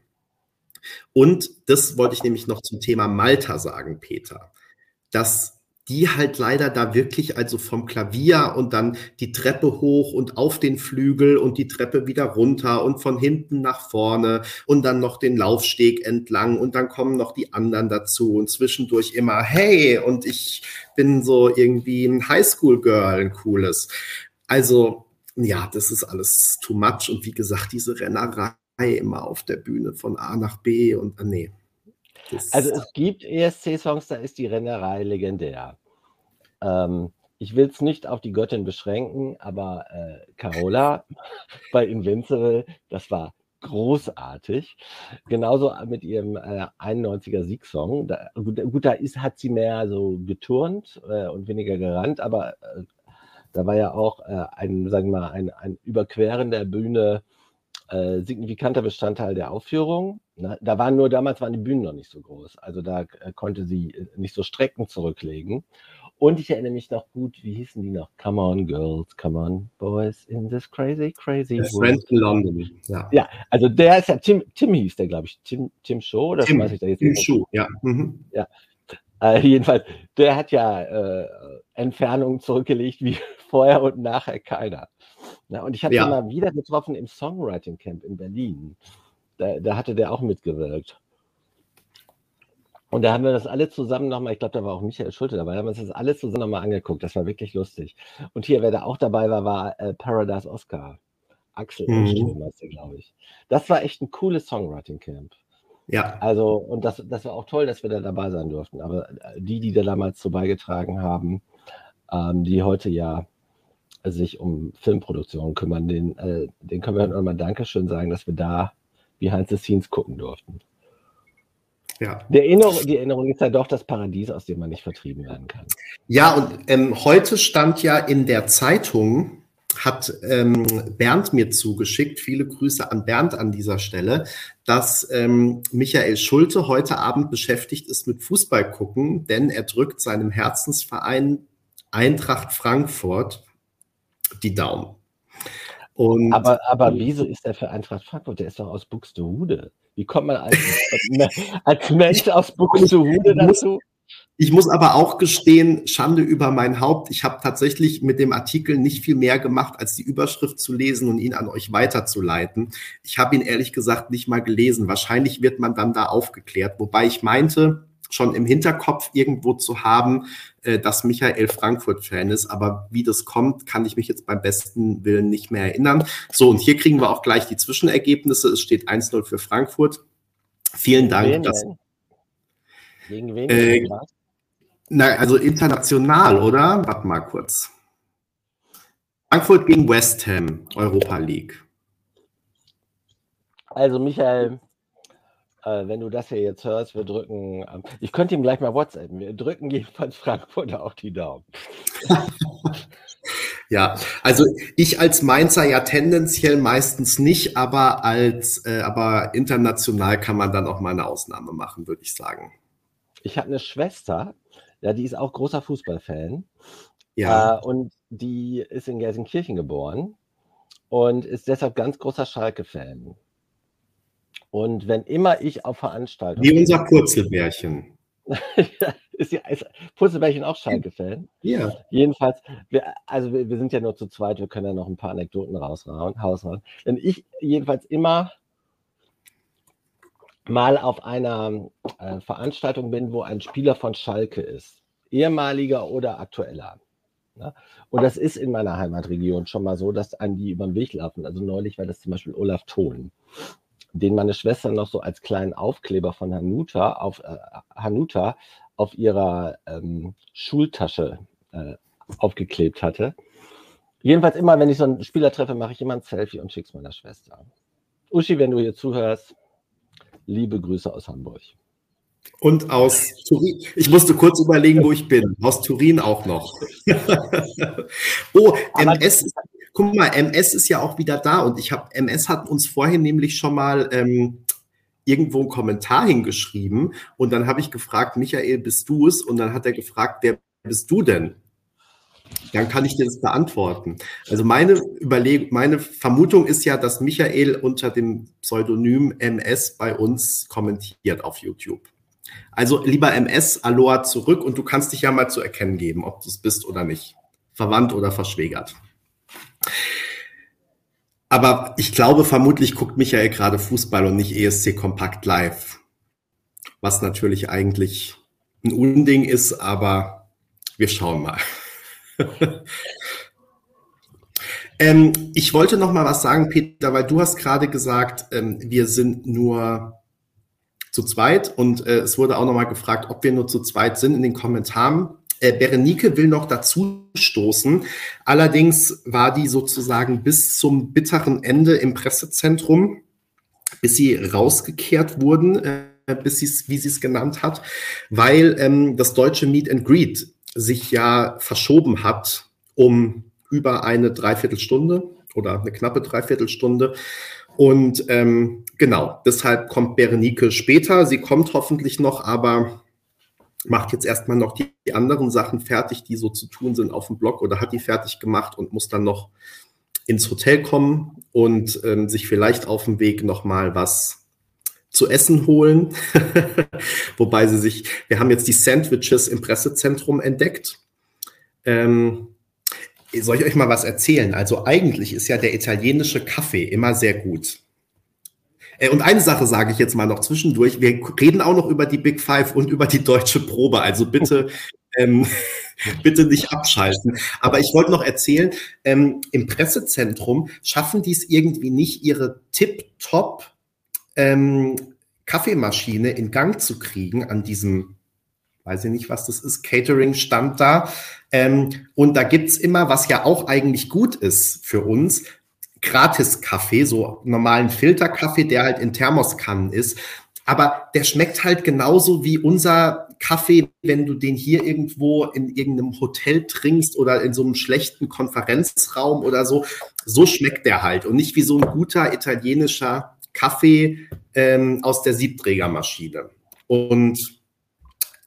Und das wollte ich nämlich noch zum Thema Malta sagen, Peter, dass die halt leider da wirklich also vom Klavier und dann die Treppe hoch und auf den Flügel und die Treppe wieder runter und von hinten nach vorne und dann noch den Laufsteg entlang und dann kommen noch die anderen dazu und zwischendurch immer, hey, und ich bin so irgendwie ein Highschool-Girl, ein cooles. Also, ja, das ist alles too much und wie gesagt, diese Rennerei immer auf der Bühne von A nach B und äh, nee. Also es gibt ESC-Songs, da ist die Rennerei legendär. Ähm, ich will es nicht auf die Göttin beschränken, aber äh, Carola bei Invincible, das war großartig. Genauso mit ihrem äh, 91er Siegsong. Da, gut, gut, da ist, hat sie mehr so geturnt äh, und weniger gerannt, aber äh, da war ja auch äh, ein, sagen wir mal, ein, ein Überqueren der Bühne äh, signifikanter Bestandteil der Aufführung. Ne? Da waren nur damals waren die Bühnen noch nicht so groß, also da äh, konnte sie äh, nicht so Strecken zurücklegen. Und ich erinnere mich noch gut, wie hießen die noch? Come on, Girls, come on, Boys in this crazy, crazy world. in London. Ja. ja, also der ist ja Tim, Tim hieß der, glaube ich. Tim, Tim Show, das Tim, weiß ich da jetzt Tim Show, ja. Mhm. Ja. Äh, jedenfalls, der hat ja Entfernungen zurückgelegt wie vorher und nachher keiner. Ja, und ich habe ja. ihn mal wieder getroffen im Songwriting Camp in Berlin. Da, da hatte der auch mitgewirkt. Und da haben wir das alle zusammen nochmal, ich glaube, da war auch Michael Schulte dabei, da haben wir uns das alle zusammen nochmal angeguckt. Das war wirklich lustig. Und hier, wer da auch dabei war, war äh, Paradise Oscar. Axel mhm. glaube ich. Das war echt ein cooles Songwriting Camp. Ja. Also, und das, das war auch toll, dass wir da dabei sein durften. Aber äh, die, die da damals so beigetragen haben, ähm, die heute ja sich um Filmproduktion kümmern, den, äh, den können wir nochmal Dankeschön sagen, dass wir da behind the scenes gucken durften. Ja. Die Erinnerung, die Erinnerung ist ja doch das Paradies, aus dem man nicht vertrieben werden kann. Ja, und ähm, heute stand ja in der Zeitung, hat ähm, Bernd mir zugeschickt, viele Grüße an Bernd an dieser Stelle, dass ähm, Michael Schulte heute Abend beschäftigt ist mit Fußball gucken, denn er drückt seinem Herzensverein Eintracht Frankfurt die Daumen. Und, aber, aber wieso ist er für Eintracht Frankfurt? Der ist doch aus Buxtehude. Wie kommt man als, als Mensch aus Buxtehude dazu? Ich muss aber auch gestehen, Schande über mein Haupt. Ich habe tatsächlich mit dem Artikel nicht viel mehr gemacht, als die Überschrift zu lesen und ihn an euch weiterzuleiten. Ich habe ihn ehrlich gesagt nicht mal gelesen. Wahrscheinlich wird man dann da aufgeklärt. Wobei ich meinte, schon im Hinterkopf irgendwo zu haben, äh, dass Michael Frankfurt-Fan ist. Aber wie das kommt, kann ich mich jetzt beim besten Willen nicht mehr erinnern. So, und hier kriegen wir auch gleich die Zwischenergebnisse. Es steht 1-0 für Frankfurt. Vielen Dank. Wen, dass, Gegen wen? Äh, Na, also international, oder? Warte mal kurz. Frankfurt gegen West Ham, Europa League. Also Michael, äh, wenn du das hier jetzt hörst, wir drücken, äh, ich könnte ihm gleich mal WhatsApp, wir drücken jedenfalls Frankfurter auf die Daumen. ja, also ich als Mainzer ja tendenziell meistens nicht, aber als, äh, aber international kann man dann auch mal eine Ausnahme machen, würde ich sagen. Ich habe eine Schwester, ja, die ist auch großer Fußballfan. Ja. Äh, und die ist in Gelsenkirchen geboren und ist deshalb ganz großer Schalke-Fan. Und wenn immer ich auf Veranstaltungen. Wie unser Purzelbärchen. ist, ja, ist Purzelbärchen auch Schalke-Fan? Ja. Jedenfalls, wir, also wir, wir, sind ja nur zu zweit, wir können ja noch ein paar Anekdoten raushauen. Wenn ich jedenfalls immer mal auf einer äh, Veranstaltung bin, wo ein Spieler von Schalke ist, ehemaliger oder aktueller. Ne? Und das ist in meiner Heimatregion schon mal so, dass an die über den Weg laufen. Also neulich war das zum Beispiel Olaf Thon, den meine Schwester noch so als kleinen Aufkleber von Hanuta auf, äh, Hanuta auf ihrer ähm, Schultasche äh, aufgeklebt hatte. Jedenfalls immer, wenn ich so einen Spieler treffe, mache ich immer ein Selfie und schicke es meiner Schwester. Uschi, wenn du hier zuhörst, liebe Grüße aus Hamburg. Und aus Turin. Ich musste kurz überlegen, wo ich bin. Aus Turin auch noch. oh, MS ist, guck mal, MS ist ja auch wieder da und ich habe, MS hat uns vorhin nämlich schon mal ähm, irgendwo einen Kommentar hingeschrieben und dann habe ich gefragt, Michael, bist du es? Und dann hat er gefragt, wer bist du denn? Dann kann ich dir das beantworten. Also meine Überlegung, meine Vermutung ist ja, dass Michael unter dem Pseudonym MS bei uns kommentiert auf YouTube. Also lieber MS, Aloha zurück und du kannst dich ja mal zu erkennen geben, ob du es bist oder nicht. Verwandt oder verschwägert. Aber ich glaube, vermutlich guckt Michael gerade Fußball und nicht ESC Kompakt live. Was natürlich eigentlich ein Unding ist, aber wir schauen mal. ähm, ich wollte noch mal was sagen, Peter, weil du hast gerade gesagt, ähm, wir sind nur zu zweit und äh, es wurde auch noch mal gefragt, ob wir nur zu zweit sind in den Kommentaren. Äh, Berenike will noch dazu stoßen. Allerdings war die sozusagen bis zum bitteren Ende im Pressezentrum, bis sie rausgekehrt wurden, äh, bis sie wie sie es genannt hat, weil ähm, das deutsche Meet and Greet sich ja verschoben hat um über eine Dreiviertelstunde oder eine knappe Dreiviertelstunde. Und ähm, genau, deshalb kommt Berenike später. Sie kommt hoffentlich noch, aber macht jetzt erstmal noch die, die anderen Sachen fertig, die so zu tun sind auf dem Blog oder hat die fertig gemacht und muss dann noch ins Hotel kommen und ähm, sich vielleicht auf dem Weg nochmal was zu essen holen. Wobei sie sich, wir haben jetzt die Sandwiches im Pressezentrum entdeckt. Ähm, soll ich euch mal was erzählen? Also eigentlich ist ja der italienische Kaffee immer sehr gut. Äh, und eine Sache sage ich jetzt mal noch zwischendurch. Wir reden auch noch über die Big Five und über die deutsche Probe. Also bitte, ähm, bitte nicht abschalten. Aber ich wollte noch erzählen, ähm, im Pressezentrum schaffen die es irgendwie nicht, ihre Tip-Top ähm, Kaffeemaschine in Gang zu kriegen an diesem, weiß ich nicht, was das ist, Catering-Stand da. Ähm, und da gibt's immer, was ja auch eigentlich gut ist für uns, Gratis-Kaffee, so normalen Filterkaffee, der halt in Thermoskannen ist. Aber der schmeckt halt genauso wie unser Kaffee, wenn du den hier irgendwo in irgendeinem Hotel trinkst oder in so einem schlechten Konferenzraum oder so. So schmeckt der halt und nicht wie so ein guter italienischer Kaffee ähm, aus der Siebträgermaschine. Und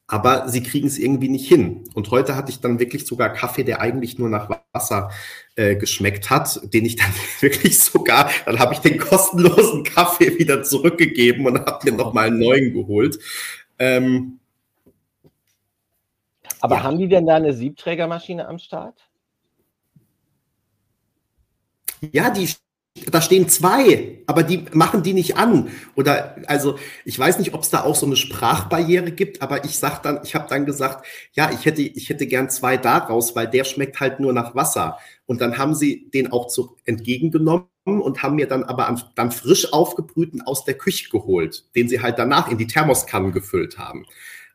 aber sie kriegen es irgendwie nicht hin. Und heute hatte ich dann wirklich sogar Kaffee, der eigentlich nur nach Wasser äh, geschmeckt hat, den ich dann wirklich sogar, dann habe ich den kostenlosen Kaffee wieder zurückgegeben und habe mir nochmal einen neuen geholt. Ähm, aber ja. haben die denn da eine Siebträgermaschine am Start? Ja, die da stehen zwei, aber die machen die nicht an. Oder also ich weiß nicht, ob es da auch so eine Sprachbarriere gibt, aber ich sag dann, ich habe dann gesagt, ja, ich hätte, ich hätte gern zwei daraus, weil der schmeckt halt nur nach Wasser. Und dann haben sie den auch zu, entgegengenommen und haben mir dann aber dann frisch aufgebrühten aus der Küche geholt, den sie halt danach in die Thermoskannen gefüllt haben.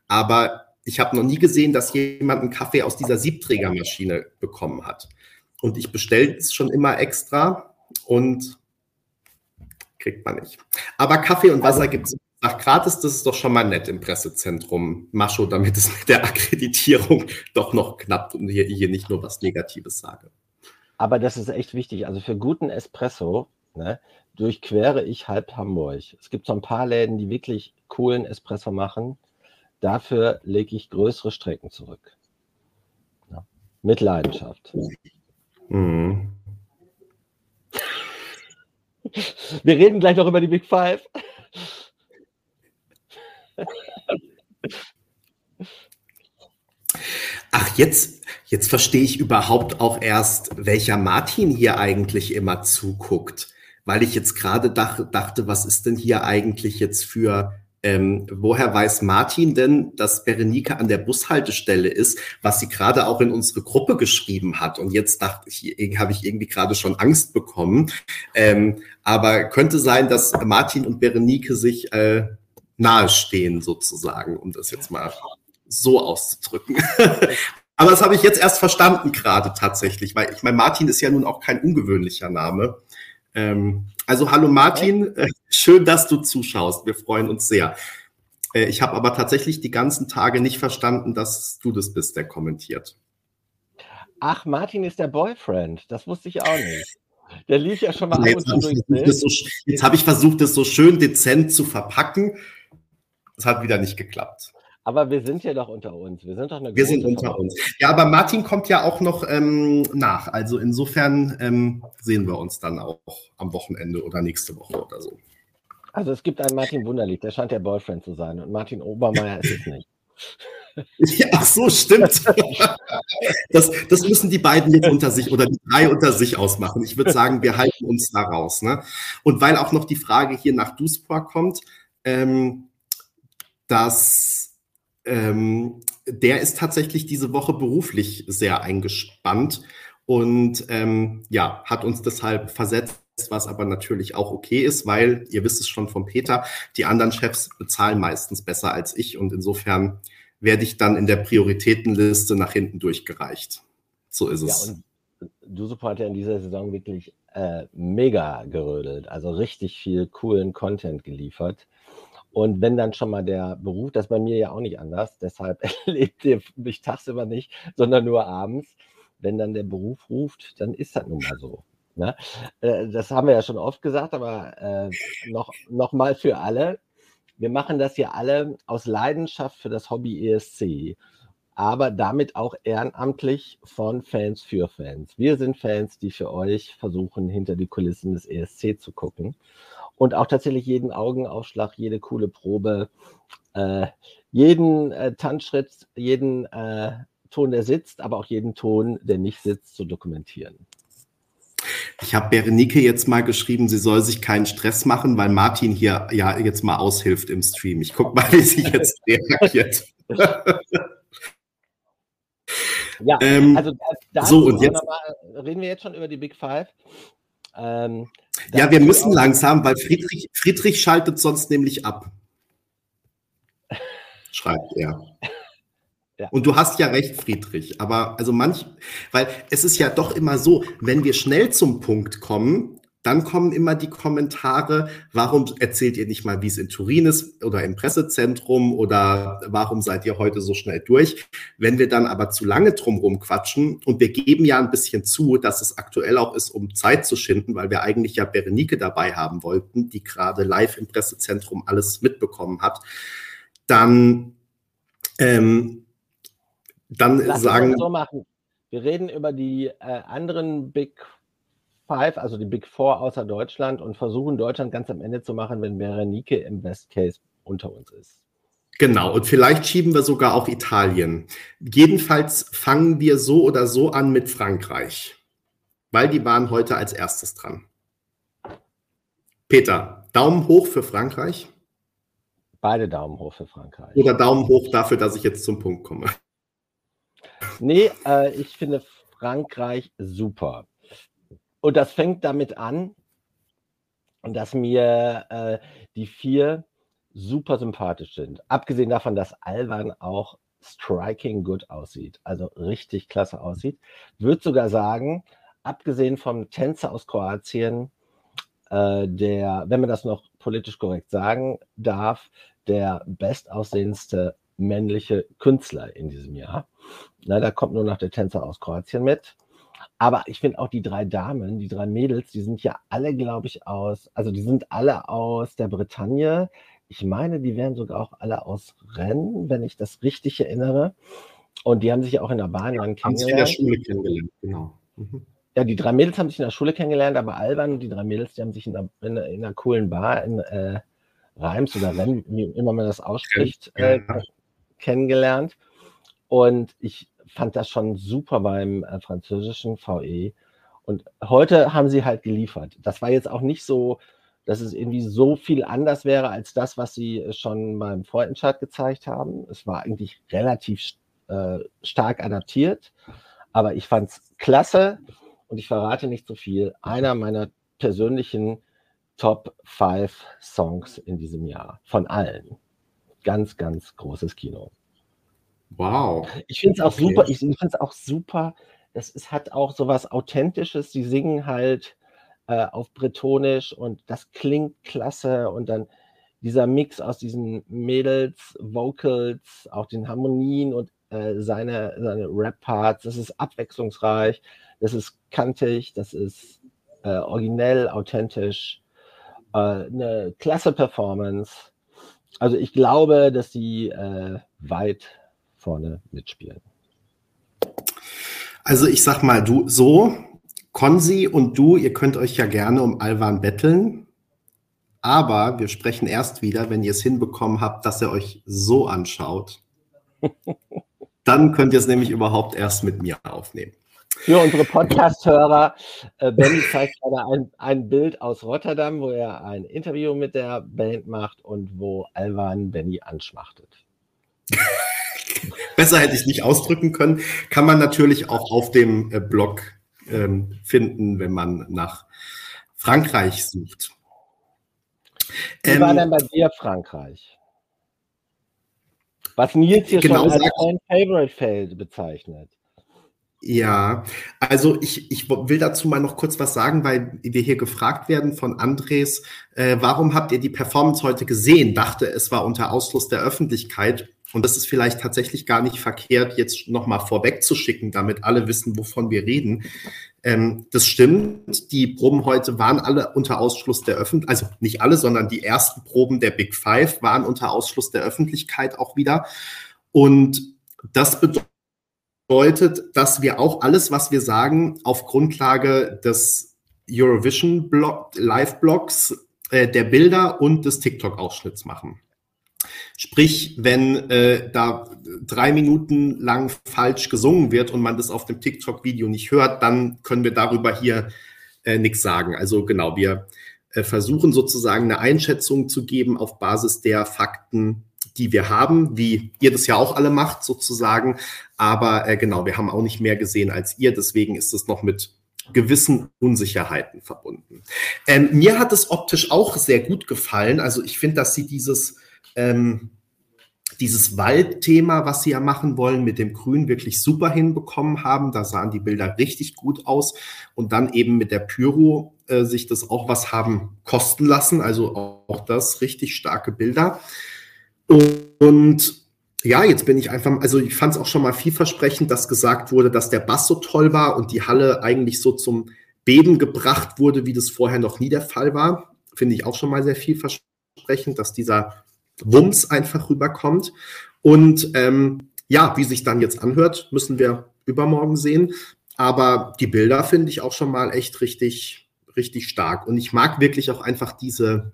Aber ich habe noch nie gesehen, dass jemand einen Kaffee aus dieser Siebträgermaschine bekommen hat. Und ich bestelle es schon immer extra und kriegt man nicht. Aber Kaffee und Wasser gibt es nach gratis, das ist doch schon mal nett im Pressezentrum Mascho, damit es mit der Akkreditierung doch noch knappt und hier, hier nicht nur was Negatives sage. Aber das ist echt wichtig. Also für guten Espresso ne, durchquere ich halb Hamburg. Es gibt so ein paar Läden, die wirklich coolen Espresso machen. Dafür lege ich größere Strecken zurück. Ja, mit Leidenschaft. Mhm. Wir reden gleich noch über die Big Five. Ach, jetzt, jetzt verstehe ich überhaupt auch erst, welcher Martin hier eigentlich immer zuguckt. Weil ich jetzt gerade dach, dachte, was ist denn hier eigentlich jetzt für ähm, woher weiß Martin denn, dass Berenike an der Bushaltestelle ist, was sie gerade auch in unsere Gruppe geschrieben hat? Und jetzt dachte ich, habe ich irgendwie gerade schon Angst bekommen. Ähm, aber könnte sein, dass Martin und Berenike sich äh, nahestehen, sozusagen, um das jetzt mal so auszudrücken. aber das habe ich jetzt erst verstanden gerade tatsächlich, weil ich meine, Martin ist ja nun auch kein ungewöhnlicher Name. Ähm, also hallo Martin, äh, schön, dass du zuschaust. Wir freuen uns sehr. Äh, ich habe aber tatsächlich die ganzen Tage nicht verstanden, dass du das bist, der kommentiert. Ach, Martin ist der Boyfriend. Das wusste ich auch nicht. Der lief ja schon mal jetzt ab und zu durchs so, Jetzt habe ich versucht, das so schön dezent zu verpacken. Es hat wieder nicht geklappt. Aber wir sind ja doch unter uns. Wir sind doch eine Wir sind unter uns. Ja, aber Martin kommt ja auch noch ähm, nach. Also insofern ähm, sehen wir uns dann auch am Wochenende oder nächste Woche oder so. Also es gibt einen Martin Wunderlich, der scheint der Boyfriend zu sein. Und Martin Obermeier ist es nicht. Ja, ach so, stimmt. Das, das müssen die beiden jetzt unter sich oder die drei unter sich ausmachen. Ich würde sagen, wir halten uns da raus. Ne? Und weil auch noch die Frage hier nach Duspor kommt, ähm, dass ähm, der ist tatsächlich diese Woche beruflich sehr eingespannt und ähm, ja, hat uns deshalb versetzt, was aber natürlich auch okay ist, weil ihr wisst es schon von Peter, die anderen Chefs bezahlen meistens besser als ich und insofern werde ich dann in der Prioritätenliste nach hinten durchgereicht. So ist es. Ja, und hat ja in dieser Saison wirklich äh, mega gerödelt, also richtig viel coolen Content geliefert. Und wenn dann schon mal der Beruf, das ist bei mir ja auch nicht anders, deshalb erlebt ihr mich tagsüber nicht, sondern nur abends. Wenn dann der Beruf ruft, dann ist das nun mal so. Ne? Äh, das haben wir ja schon oft gesagt, aber äh, noch, noch mal für alle. Wir machen das ja alle aus Leidenschaft für das Hobby ESC, aber damit auch ehrenamtlich von Fans für Fans. Wir sind Fans, die für euch versuchen, hinter die Kulissen des ESC zu gucken und auch tatsächlich jeden Augenaufschlag, jede coole Probe, äh, jeden äh, Tanzschritt, jeden äh, Ton, der sitzt, aber auch jeden Ton, der nicht sitzt, zu dokumentieren. Ich habe Berenike jetzt mal geschrieben, sie soll sich keinen Stress machen, weil Martin hier ja jetzt mal aushilft im Stream. Ich gucke mal, wie sie jetzt reagiert. ja, ähm, also da, so, und jetzt reden wir jetzt schon über die Big Five. Ähm, ja, wir müssen langsam, weil Friedrich, Friedrich schaltet sonst nämlich ab. Schreibt er. Ja. Und du hast ja recht, Friedrich. Aber also manch, weil es ist ja doch immer so, wenn wir schnell zum Punkt kommen, dann kommen immer die Kommentare, warum erzählt ihr nicht mal, wie es in Turin ist oder im Pressezentrum oder warum seid ihr heute so schnell durch? Wenn wir dann aber zu lange drumherum quatschen und wir geben ja ein bisschen zu, dass es aktuell auch ist, um Zeit zu schinden, weil wir eigentlich ja Berenike dabei haben wollten, die gerade live im Pressezentrum alles mitbekommen hat, dann, ähm, dann Lass sagen. so machen. Wir reden über die äh, anderen Big Five, also die Big Four außer Deutschland und versuchen Deutschland ganz am Ende zu machen, wenn Berenike im Best Case unter uns ist. Genau, und vielleicht schieben wir sogar auch Italien. Jedenfalls fangen wir so oder so an mit Frankreich, weil die waren heute als erstes dran. Peter, Daumen hoch für Frankreich. Beide Daumen hoch für Frankreich. Oder Daumen hoch dafür, dass ich jetzt zum Punkt komme. Nee, äh, ich finde Frankreich super. Und das fängt damit an, dass mir äh, die vier super sympathisch sind. Abgesehen davon, dass Alban auch striking good aussieht, also richtig klasse aussieht. Würde sogar sagen, abgesehen vom Tänzer aus Kroatien, äh, der, wenn man das noch politisch korrekt sagen darf, der bestaussehendste männliche Künstler in diesem Jahr. Da kommt nur noch der Tänzer aus Kroatien mit. Aber ich finde auch die drei Damen, die drei Mädels, die sind ja alle, glaube ich, aus, also die sind alle aus der Bretagne. Ich meine, die wären sogar auch alle aus Rennes, wenn ich das richtig erinnere. Und die haben sich auch in der Bahn ja, kennengelernt. Haben sich in der Schule kennengelernt, genau. Mhm. Ja, die drei Mädels haben sich in der Schule kennengelernt, aber Alban und die drei Mädels, die haben sich in einer, in einer, in einer coolen Bar in äh, Reims oder Rennes, wie immer man das ausspricht, äh, kennengelernt. Und ich fand das schon super beim äh, französischen VE. Und heute haben sie halt geliefert. Das war jetzt auch nicht so, dass es irgendwie so viel anders wäre als das, was sie schon beim Vorentscheid gezeigt haben. Es war eigentlich relativ äh, stark adaptiert, aber ich fand es klasse und ich verrate nicht so viel. Einer meiner persönlichen Top 5 Songs in diesem Jahr von allen. Ganz, ganz großes Kino. Wow. Ich finde es auch okay. super, ich, finde es auch super, es, es hat auch so was Authentisches, die singen halt äh, auf Bretonisch und das klingt klasse und dann dieser Mix aus diesen Mädels, Vocals, auch den Harmonien und äh, seine, seine Rap-Parts, das ist abwechslungsreich, das ist kantig, das ist äh, originell, authentisch, äh, eine klasse Performance. Also ich glaube, dass die äh, weit vorne mitspielen. Also ich sag mal, du so, Konzi und du, ihr könnt euch ja gerne um Alvan betteln. Aber wir sprechen erst wieder, wenn ihr es hinbekommen habt, dass ihr euch so anschaut. Dann könnt ihr es nämlich überhaupt erst mit mir aufnehmen. Für unsere Podcast-Hörer, äh, Benny zeigt gerade ein, ein Bild aus Rotterdam, wo er ein Interview mit der Band macht und wo Alvan Benny anschmachtet. Besser hätte ich nicht ausdrücken können. Kann man natürlich auch auf dem äh, Blog ähm, finden, wenn man nach Frankreich sucht. Wie ähm, war denn bei dir Frankreich? Was Nils hier genau schon als ein Favorite Fail bezeichnet. Ja, also ich, ich will dazu mal noch kurz was sagen, weil wir hier gefragt werden von Andres, äh, warum habt ihr die Performance heute gesehen? Dachte, es war unter Ausschluss der Öffentlichkeit. Und das ist vielleicht tatsächlich gar nicht verkehrt, jetzt nochmal vorwegzuschicken, damit alle wissen, wovon wir reden. Ähm, das stimmt. Die Proben heute waren alle unter Ausschluss der Öffentlichkeit, also nicht alle, sondern die ersten Proben der Big Five waren unter Ausschluss der Öffentlichkeit auch wieder. Und das bedeutet, dass wir auch alles, was wir sagen, auf Grundlage des Eurovision Live-Blogs, äh, der Bilder und des TikTok-Ausschnitts machen. Sprich, wenn äh, da drei Minuten lang falsch gesungen wird und man das auf dem TikTok-Video nicht hört, dann können wir darüber hier äh, nichts sagen. Also genau, wir äh, versuchen sozusagen eine Einschätzung zu geben auf Basis der Fakten, die wir haben, wie ihr das ja auch alle macht sozusagen. Aber äh, genau, wir haben auch nicht mehr gesehen als ihr. Deswegen ist es noch mit gewissen Unsicherheiten verbunden. Ähm, mir hat es optisch auch sehr gut gefallen. Also ich finde, dass sie dieses ähm, dieses Waldthema, was sie ja machen wollen, mit dem Grün wirklich super hinbekommen haben. Da sahen die Bilder richtig gut aus. Und dann eben mit der Pyro äh, sich das auch was haben kosten lassen. Also auch, auch das richtig starke Bilder. Und ja, jetzt bin ich einfach, also ich fand es auch schon mal vielversprechend, dass gesagt wurde, dass der Bass so toll war und die Halle eigentlich so zum Beben gebracht wurde, wie das vorher noch nie der Fall war. Finde ich auch schon mal sehr vielversprechend, dass dieser Wumms einfach rüberkommt. Und ähm, ja, wie sich dann jetzt anhört, müssen wir übermorgen sehen. Aber die Bilder finde ich auch schon mal echt richtig, richtig stark. Und ich mag wirklich auch einfach diese,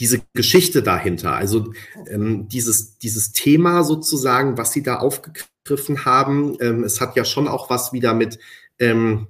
diese Geschichte dahinter. Also ähm, dieses, dieses Thema sozusagen, was sie da aufgegriffen haben. Ähm, es hat ja schon auch was wieder mit ähm,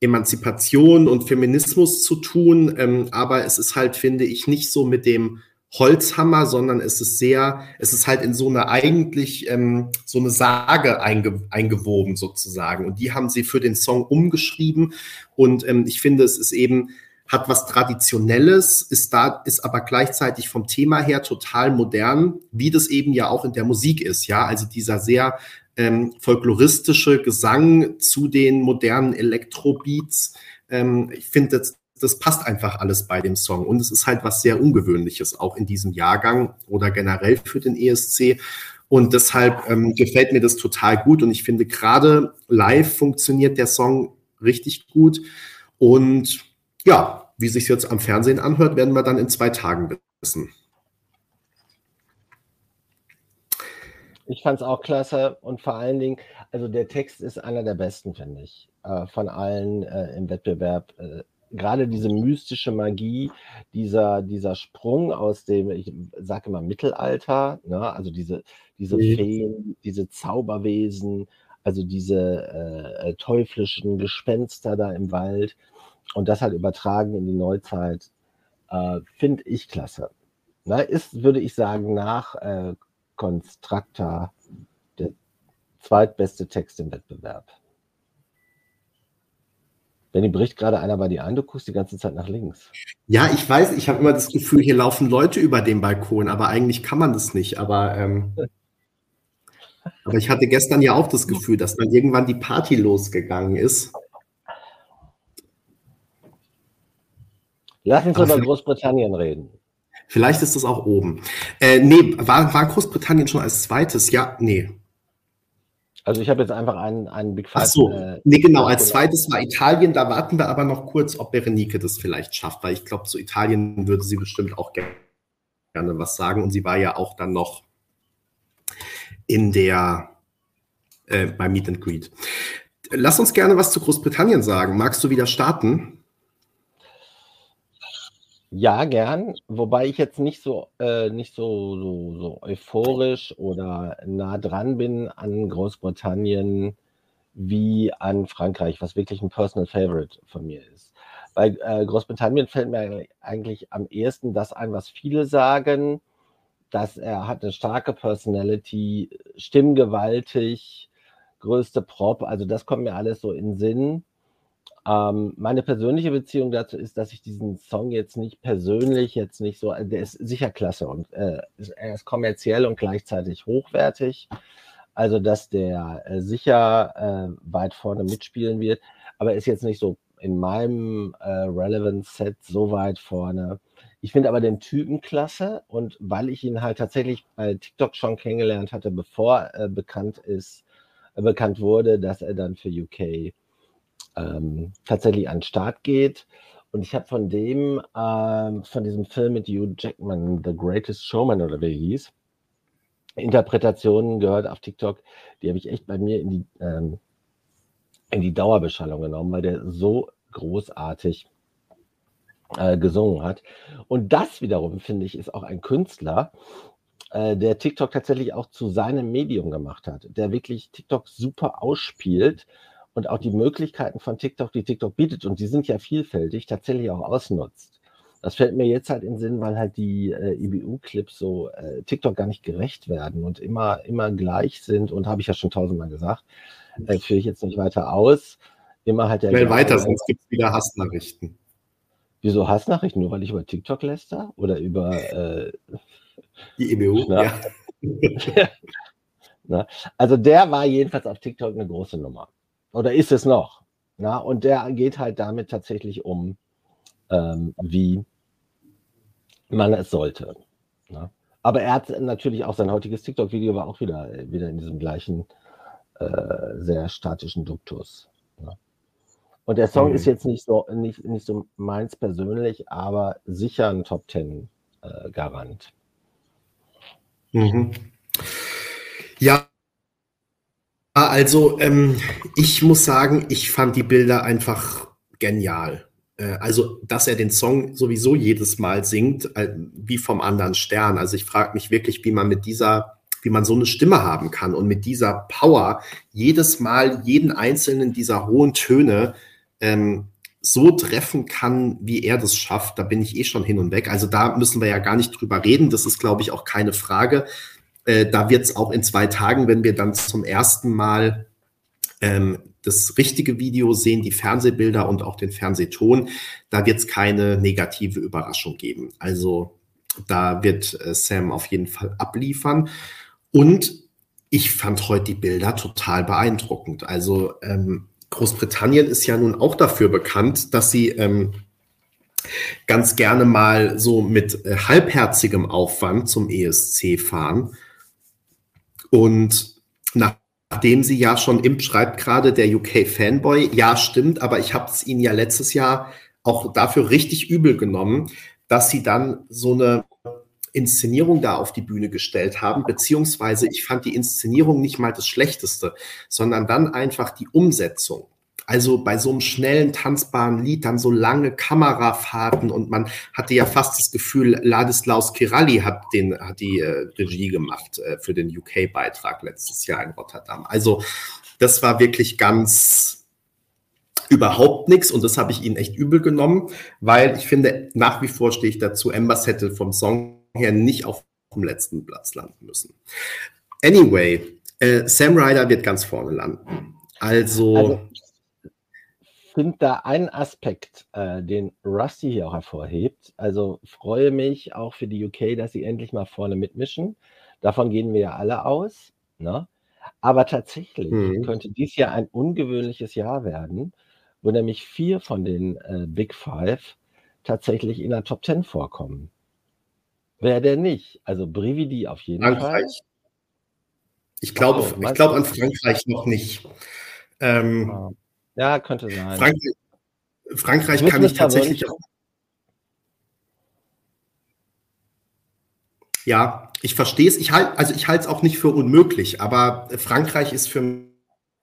Emanzipation und Feminismus zu tun. Ähm, aber es ist halt, finde ich, nicht so mit dem Holzhammer, sondern es ist sehr, es ist halt in so eine eigentlich ähm, so eine Sage einge, eingewoben sozusagen. Und die haben sie für den Song umgeschrieben. Und ähm, ich finde, es ist eben hat was Traditionelles, ist da, ist aber gleichzeitig vom Thema her total modern, wie das eben ja auch in der Musik ist, ja. Also dieser sehr ähm, folkloristische Gesang zu den modernen Elektrobeats. Ähm, ich finde, das, das passt einfach alles bei dem Song. Und es ist halt was sehr Ungewöhnliches, auch in diesem Jahrgang oder generell für den ESC. Und deshalb ähm, gefällt mir das total gut. Und ich finde, gerade live funktioniert der Song richtig gut. Und ja, wie sich jetzt am Fernsehen anhört, werden wir dann in zwei Tagen wissen. Ich fand es auch klasse und vor allen Dingen, also der Text ist einer der besten, finde ich, äh, von allen äh, im Wettbewerb. Äh, Gerade diese mystische Magie, dieser, dieser Sprung aus dem, ich sage immer Mittelalter, ne? also diese, diese mhm. Feen, diese Zauberwesen, also diese äh, teuflischen Gespenster da im Wald und das halt übertragen in die Neuzeit, äh, finde ich klasse. Na, ist, würde ich sagen, nach äh, Constructa der zweitbeste Text im Wettbewerb. Benny bricht gerade einer bei dir ein, du guckst die ganze Zeit nach links. Ja, ich weiß, ich habe immer das Gefühl, hier laufen Leute über den Balkon, aber eigentlich kann man das nicht. Aber, ähm, aber ich hatte gestern ja auch das Gefühl, dass dann irgendwann die Party losgegangen ist. Lass uns über Großbritannien reden. Vielleicht ist das auch oben. Äh, nee, war, war Großbritannien schon als zweites? Ja, nee. Also ich habe jetzt einfach einen, einen Big Five. Ach so, äh, nee, genau. Als zweites war Italien. Da warten wir aber noch kurz, ob Berenike das vielleicht schafft, weil ich glaube, zu Italien würde sie bestimmt auch gerne was sagen. Und sie war ja auch dann noch in der äh, bei Meet and Greet. Lass uns gerne was zu Großbritannien sagen. Magst du wieder starten? Ja, gern. Wobei ich jetzt nicht so, äh, nicht so, so, so euphorisch oder nah dran bin an Großbritannien wie an Frankreich, was wirklich ein Personal Favorite von mir ist. Bei äh, Großbritannien fällt mir eigentlich am ehesten das ein, was viele sagen, dass er hat eine starke Personality, stimmgewaltig, größte Prop, also das kommt mir alles so in Sinn. Ähm, meine persönliche Beziehung dazu ist, dass ich diesen Song jetzt nicht persönlich, jetzt nicht so, der ist sicher klasse und äh, er ist kommerziell und gleichzeitig hochwertig. Also, dass der äh, sicher äh, weit vorne mitspielen wird, aber ist jetzt nicht so in meinem äh, Relevance Set so weit vorne. Ich finde aber den Typen klasse und weil ich ihn halt tatsächlich bei TikTok schon kennengelernt hatte, bevor er bekannt ist, äh, bekannt wurde, dass er dann für UK ähm, tatsächlich an den Start geht. Und ich habe von dem, ähm, von diesem Film mit Hugh Jackman, The Greatest Showman oder wie er hieß, Interpretationen gehört auf TikTok, die habe ich echt bei mir in die, ähm, in die Dauerbeschallung genommen, weil der so großartig äh, gesungen hat. Und das wiederum, finde ich, ist auch ein Künstler, äh, der TikTok tatsächlich auch zu seinem Medium gemacht hat, der wirklich TikTok super ausspielt und auch die Möglichkeiten von TikTok, die TikTok bietet, und die sind ja vielfältig, tatsächlich auch ausnutzt. Das fällt mir jetzt halt in den Sinn, weil halt die äh, IBU-Clips so äh, TikTok gar nicht gerecht werden und immer, immer gleich sind und habe ich ja schon tausendmal gesagt, äh, führe ich jetzt nicht weiter aus. Immer halt der. Schnell weiter, sonst gibt es wieder Hassnachrichten. Wieso Hassnachrichten? Nur weil ich über TikTok läster? Oder über äh, die IBU? Na, ja. na, also der war jedenfalls auf TikTok eine große Nummer. Oder ist es noch? Na, und der geht halt damit tatsächlich um, ähm, wie man es sollte. Na? Aber er hat natürlich auch sein heutiges TikTok-Video war auch wieder, wieder in diesem gleichen äh, sehr statischen Duktus. Na? Und der Song mhm. ist jetzt nicht so, nicht, nicht so meins persönlich, aber sicher ein Top Ten äh, Garant. Mhm. Ja, also ähm, ich muss sagen, ich fand die Bilder einfach genial. Äh, also, dass er den Song sowieso jedes Mal singt, äh, wie vom anderen Stern. Also ich frage mich wirklich, wie man mit dieser, wie man so eine Stimme haben kann und mit dieser Power jedes Mal jeden einzelnen dieser hohen Töne ähm, so treffen kann, wie er das schafft. Da bin ich eh schon hin und weg. Also da müssen wir ja gar nicht drüber reden. Das ist, glaube ich, auch keine Frage. Äh, da wird es auch in zwei Tagen, wenn wir dann zum ersten Mal ähm, das richtige Video sehen, die Fernsehbilder und auch den Fernsehton, da wird es keine negative Überraschung geben. Also da wird äh, Sam auf jeden Fall abliefern. Und ich fand heute die Bilder total beeindruckend. Also ähm, Großbritannien ist ja nun auch dafür bekannt, dass sie ähm, ganz gerne mal so mit äh, halbherzigem Aufwand zum ESC fahren. Und nachdem sie ja schon Imp schreibt gerade, der UK-Fanboy, ja, stimmt, aber ich habe es ihnen ja letztes Jahr auch dafür richtig übel genommen, dass sie dann so eine Inszenierung da auf die Bühne gestellt haben, beziehungsweise ich fand die Inszenierung nicht mal das Schlechteste, sondern dann einfach die Umsetzung. Also bei so einem schnellen, tanzbaren Lied dann so lange Kamerafahrten und man hatte ja fast das Gefühl, Ladislaus Kiralli hat, den, hat die äh, Regie gemacht äh, für den UK-Beitrag letztes Jahr in Rotterdam. Also das war wirklich ganz überhaupt nichts und das habe ich ihnen echt übel genommen, weil ich finde, nach wie vor stehe ich dazu, Ember hätte vom Song her nicht auf dem letzten Platz landen müssen. Anyway, äh, Sam Ryder wird ganz vorne landen. Also, also finde da einen Aspekt, äh, den Rusty hier auch hervorhebt. Also freue mich auch für die UK, dass sie endlich mal vorne mitmischen. Davon gehen wir ja alle aus. Ne? Aber tatsächlich mhm. könnte dies Jahr ein ungewöhnliches Jahr werden, wo nämlich vier von den äh, Big Five tatsächlich in der Top Ten vorkommen. Wer denn nicht? Also Brividi auf jeden Frankreich. Fall. Ich glaube oh, glaub an Frankreich noch nicht. Ähm, ah. Ja, könnte sein. Frankreich, Frankreich kann ich tatsächlich auch. Ja, ich verstehe es. Ich halt, also ich halte es auch nicht für unmöglich, aber Frankreich ist für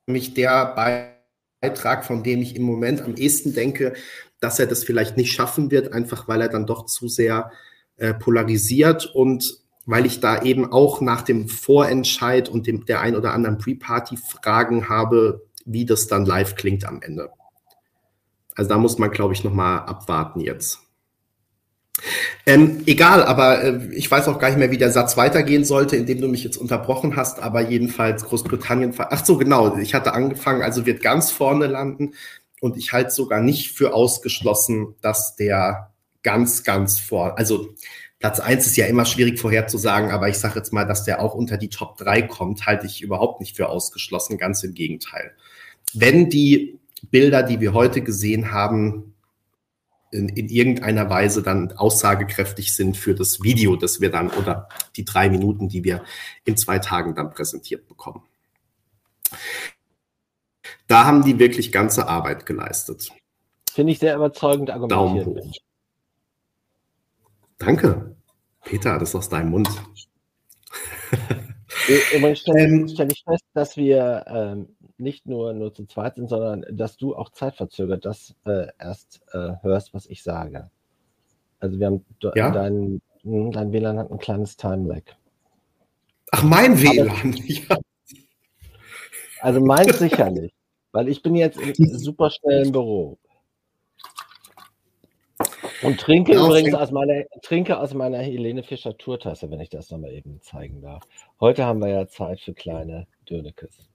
mich der Beitrag, von dem ich im Moment am ehesten denke, dass er das vielleicht nicht schaffen wird, einfach weil er dann doch zu sehr äh, polarisiert und weil ich da eben auch nach dem Vorentscheid und dem, der ein oder anderen Pre-Party Fragen habe, wie das dann live klingt am Ende. Also da muss man, glaube ich, nochmal abwarten jetzt. Ähm, egal, aber äh, ich weiß auch gar nicht mehr, wie der Satz weitergehen sollte, indem du mich jetzt unterbrochen hast, aber jedenfalls Großbritannien. Ach so, genau, ich hatte angefangen, also wird ganz vorne landen und ich halte sogar nicht für ausgeschlossen, dass der ganz, ganz vor, also Platz 1 ist ja immer schwierig vorherzusagen, aber ich sage jetzt mal, dass der auch unter die Top 3 kommt, halte ich überhaupt nicht für ausgeschlossen, ganz im Gegenteil. Wenn die Bilder, die wir heute gesehen haben, in, in irgendeiner Weise dann aussagekräftig sind für das Video, das wir dann oder die drei Minuten, die wir in zwei Tagen dann präsentiert bekommen. Da haben die wirklich ganze Arbeit geleistet. Finde ich sehr überzeugend argumentiert. Daumen hoch. Danke. Peter, das ist aus deinem Mund. Übrigens stelle ähm, stell ich fest, dass wir ähm, nicht nur, nur zu zweit sind, sondern dass du auch zeitverzögert das äh, erst äh, hörst, was ich sage. Also wir haben ja? dein, hm, dein WLAN hat ein kleines Time-Lag. Ach, mein WLAN, ja. Also meins sicherlich, weil ich bin jetzt im super schnellen Büro. Und trinke ja, übrigens aus meiner, trinke aus meiner Helene Fischer Tourtasse, wenn ich das nochmal eben zeigen darf. Heute haben wir ja Zeit für kleine Dönekes.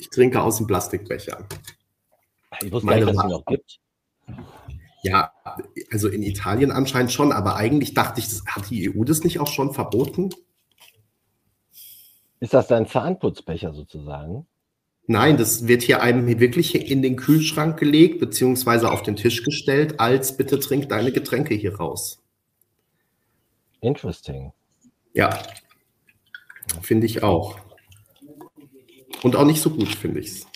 Ich trinke aus dem Plastikbecher. Ich wusste Meine gar nicht, dass es noch gibt. Ja, also in Italien anscheinend schon, aber eigentlich dachte ich, das, hat die EU das nicht auch schon verboten? Ist das dein Zahnputzbecher sozusagen? Nein, das wird hier einem wirklich in den Kühlschrank gelegt, beziehungsweise auf den Tisch gestellt, als bitte trink deine Getränke hier raus. Interesting. Ja, finde ich auch. Und auch nicht so gut, finde ich es.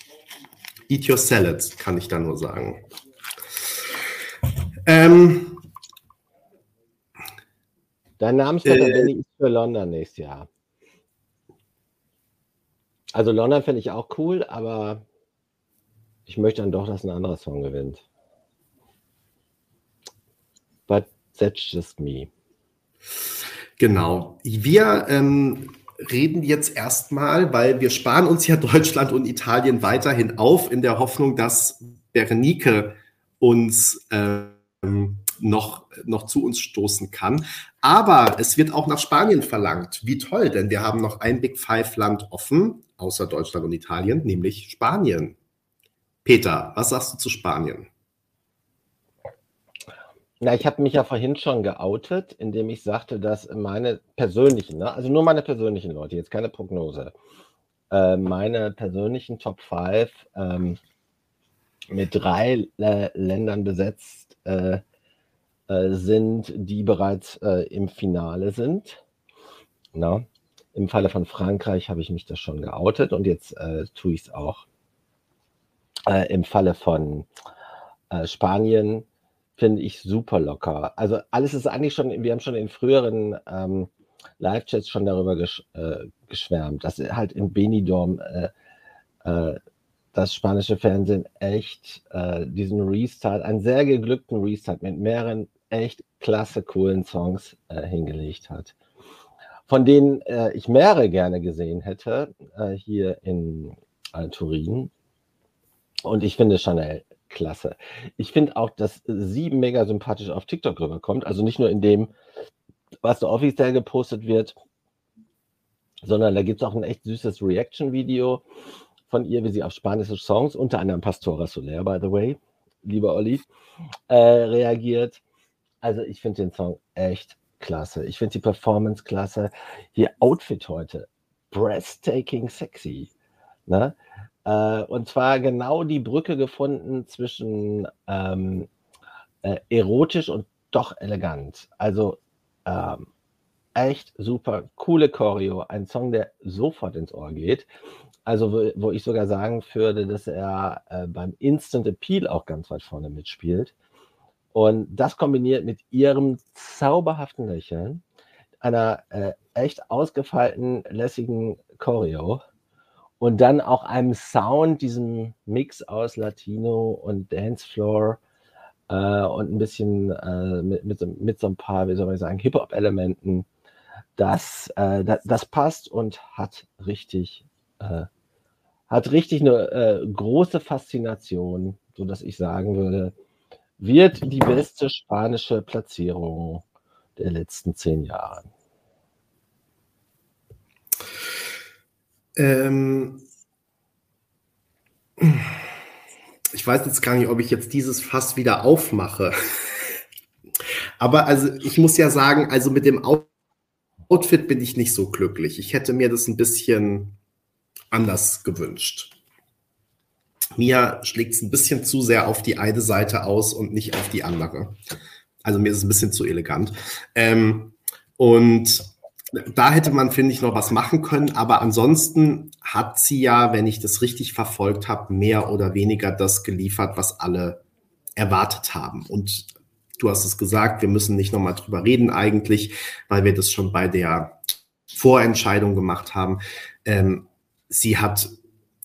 Eat your salads, kann ich da nur sagen. Ähm, Dein Namensvetter äh, Benny ist für London nächstes Jahr. Also London finde ich auch cool, aber ich möchte dann doch, dass ein anderer Song gewinnt. But that's just me. Genau. Wir ähm, reden jetzt erstmal, weil wir sparen uns ja Deutschland und Italien weiterhin auf, in der Hoffnung, dass Berenike uns ähm, noch, noch zu uns stoßen kann. Aber es wird auch nach Spanien verlangt. Wie toll, denn wir haben noch ein Big Five Land offen außer Deutschland und Italien, nämlich Spanien. Peter, was sagst du zu Spanien? Na, ich habe mich ja vorhin schon geoutet, indem ich sagte, dass meine persönlichen, ne, also nur meine persönlichen Leute, jetzt keine Prognose, äh, meine persönlichen Top 5 ähm, mit drei äh, Ländern besetzt äh, äh, sind, die bereits äh, im Finale sind. Na? Im Falle von Frankreich habe ich mich das schon geoutet und jetzt äh, tue ich es auch. Im Falle von Spanien finde ich super locker. Also alles ist eigentlich schon, wir haben schon in früheren ähm, Live-Chats schon darüber gesch äh, geschwärmt, dass halt in Benidorm äh, äh, das spanische Fernsehen echt äh, diesen Restart, einen sehr geglückten Restart mit mehreren echt klasse, coolen Songs äh, hingelegt hat. Von denen äh, ich mehrere gerne gesehen hätte, hier in Turin. Und ich finde Chanel klasse. Ich finde auch, dass sie mega sympathisch auf TikTok rüberkommt. Also nicht nur in dem, was da offiziell gepostet wird, sondern da gibt es auch ein echt süßes Reaction-Video von ihr, wie sie auf spanische Songs, unter anderem Pastora Soler, by the way, lieber Olli, äh, reagiert. Also ich finde den Song echt klasse. Ich finde die Performance klasse. Ihr Outfit heute, breathtaking sexy. Ne? Äh, und zwar genau die Brücke gefunden zwischen ähm, äh, erotisch und doch elegant. Also ähm, echt super coole Choreo, ein Song, der sofort ins Ohr geht. Also wo, wo ich sogar sagen würde, dass er äh, beim Instant Appeal auch ganz weit vorne mitspielt. Und das kombiniert mit ihrem zauberhaften Lächeln, einer äh, echt ausgefeilten, lässigen Choreo und dann auch einem Sound, diesem Mix aus Latino und Dancefloor äh, und ein bisschen äh, mit, mit, so, mit, so, ein paar, wie soll man sagen, Hip-Hop-Elementen. Das, äh, das, das, passt und hat richtig, äh, hat richtig eine äh, große Faszination, sodass ich sagen würde, wird die beste spanische Platzierung der letzten zehn Jahre. Ähm, ich weiß jetzt gar nicht, ob ich jetzt dieses Fass wieder aufmache. Aber also ich muss ja sagen, also mit dem Outfit bin ich nicht so glücklich. Ich hätte mir das ein bisschen anders gewünscht. Mir schlägt es ein bisschen zu sehr auf die eine Seite aus und nicht auf die andere. Also mir ist es ein bisschen zu elegant. Ähm, und da hätte man, finde ich, noch was machen können. Aber ansonsten hat sie ja, wenn ich das richtig verfolgt habe, mehr oder weniger das geliefert, was alle erwartet haben. Und du hast es gesagt, wir müssen nicht nochmal drüber reden eigentlich, weil wir das schon bei der Vorentscheidung gemacht haben. Ähm, sie hat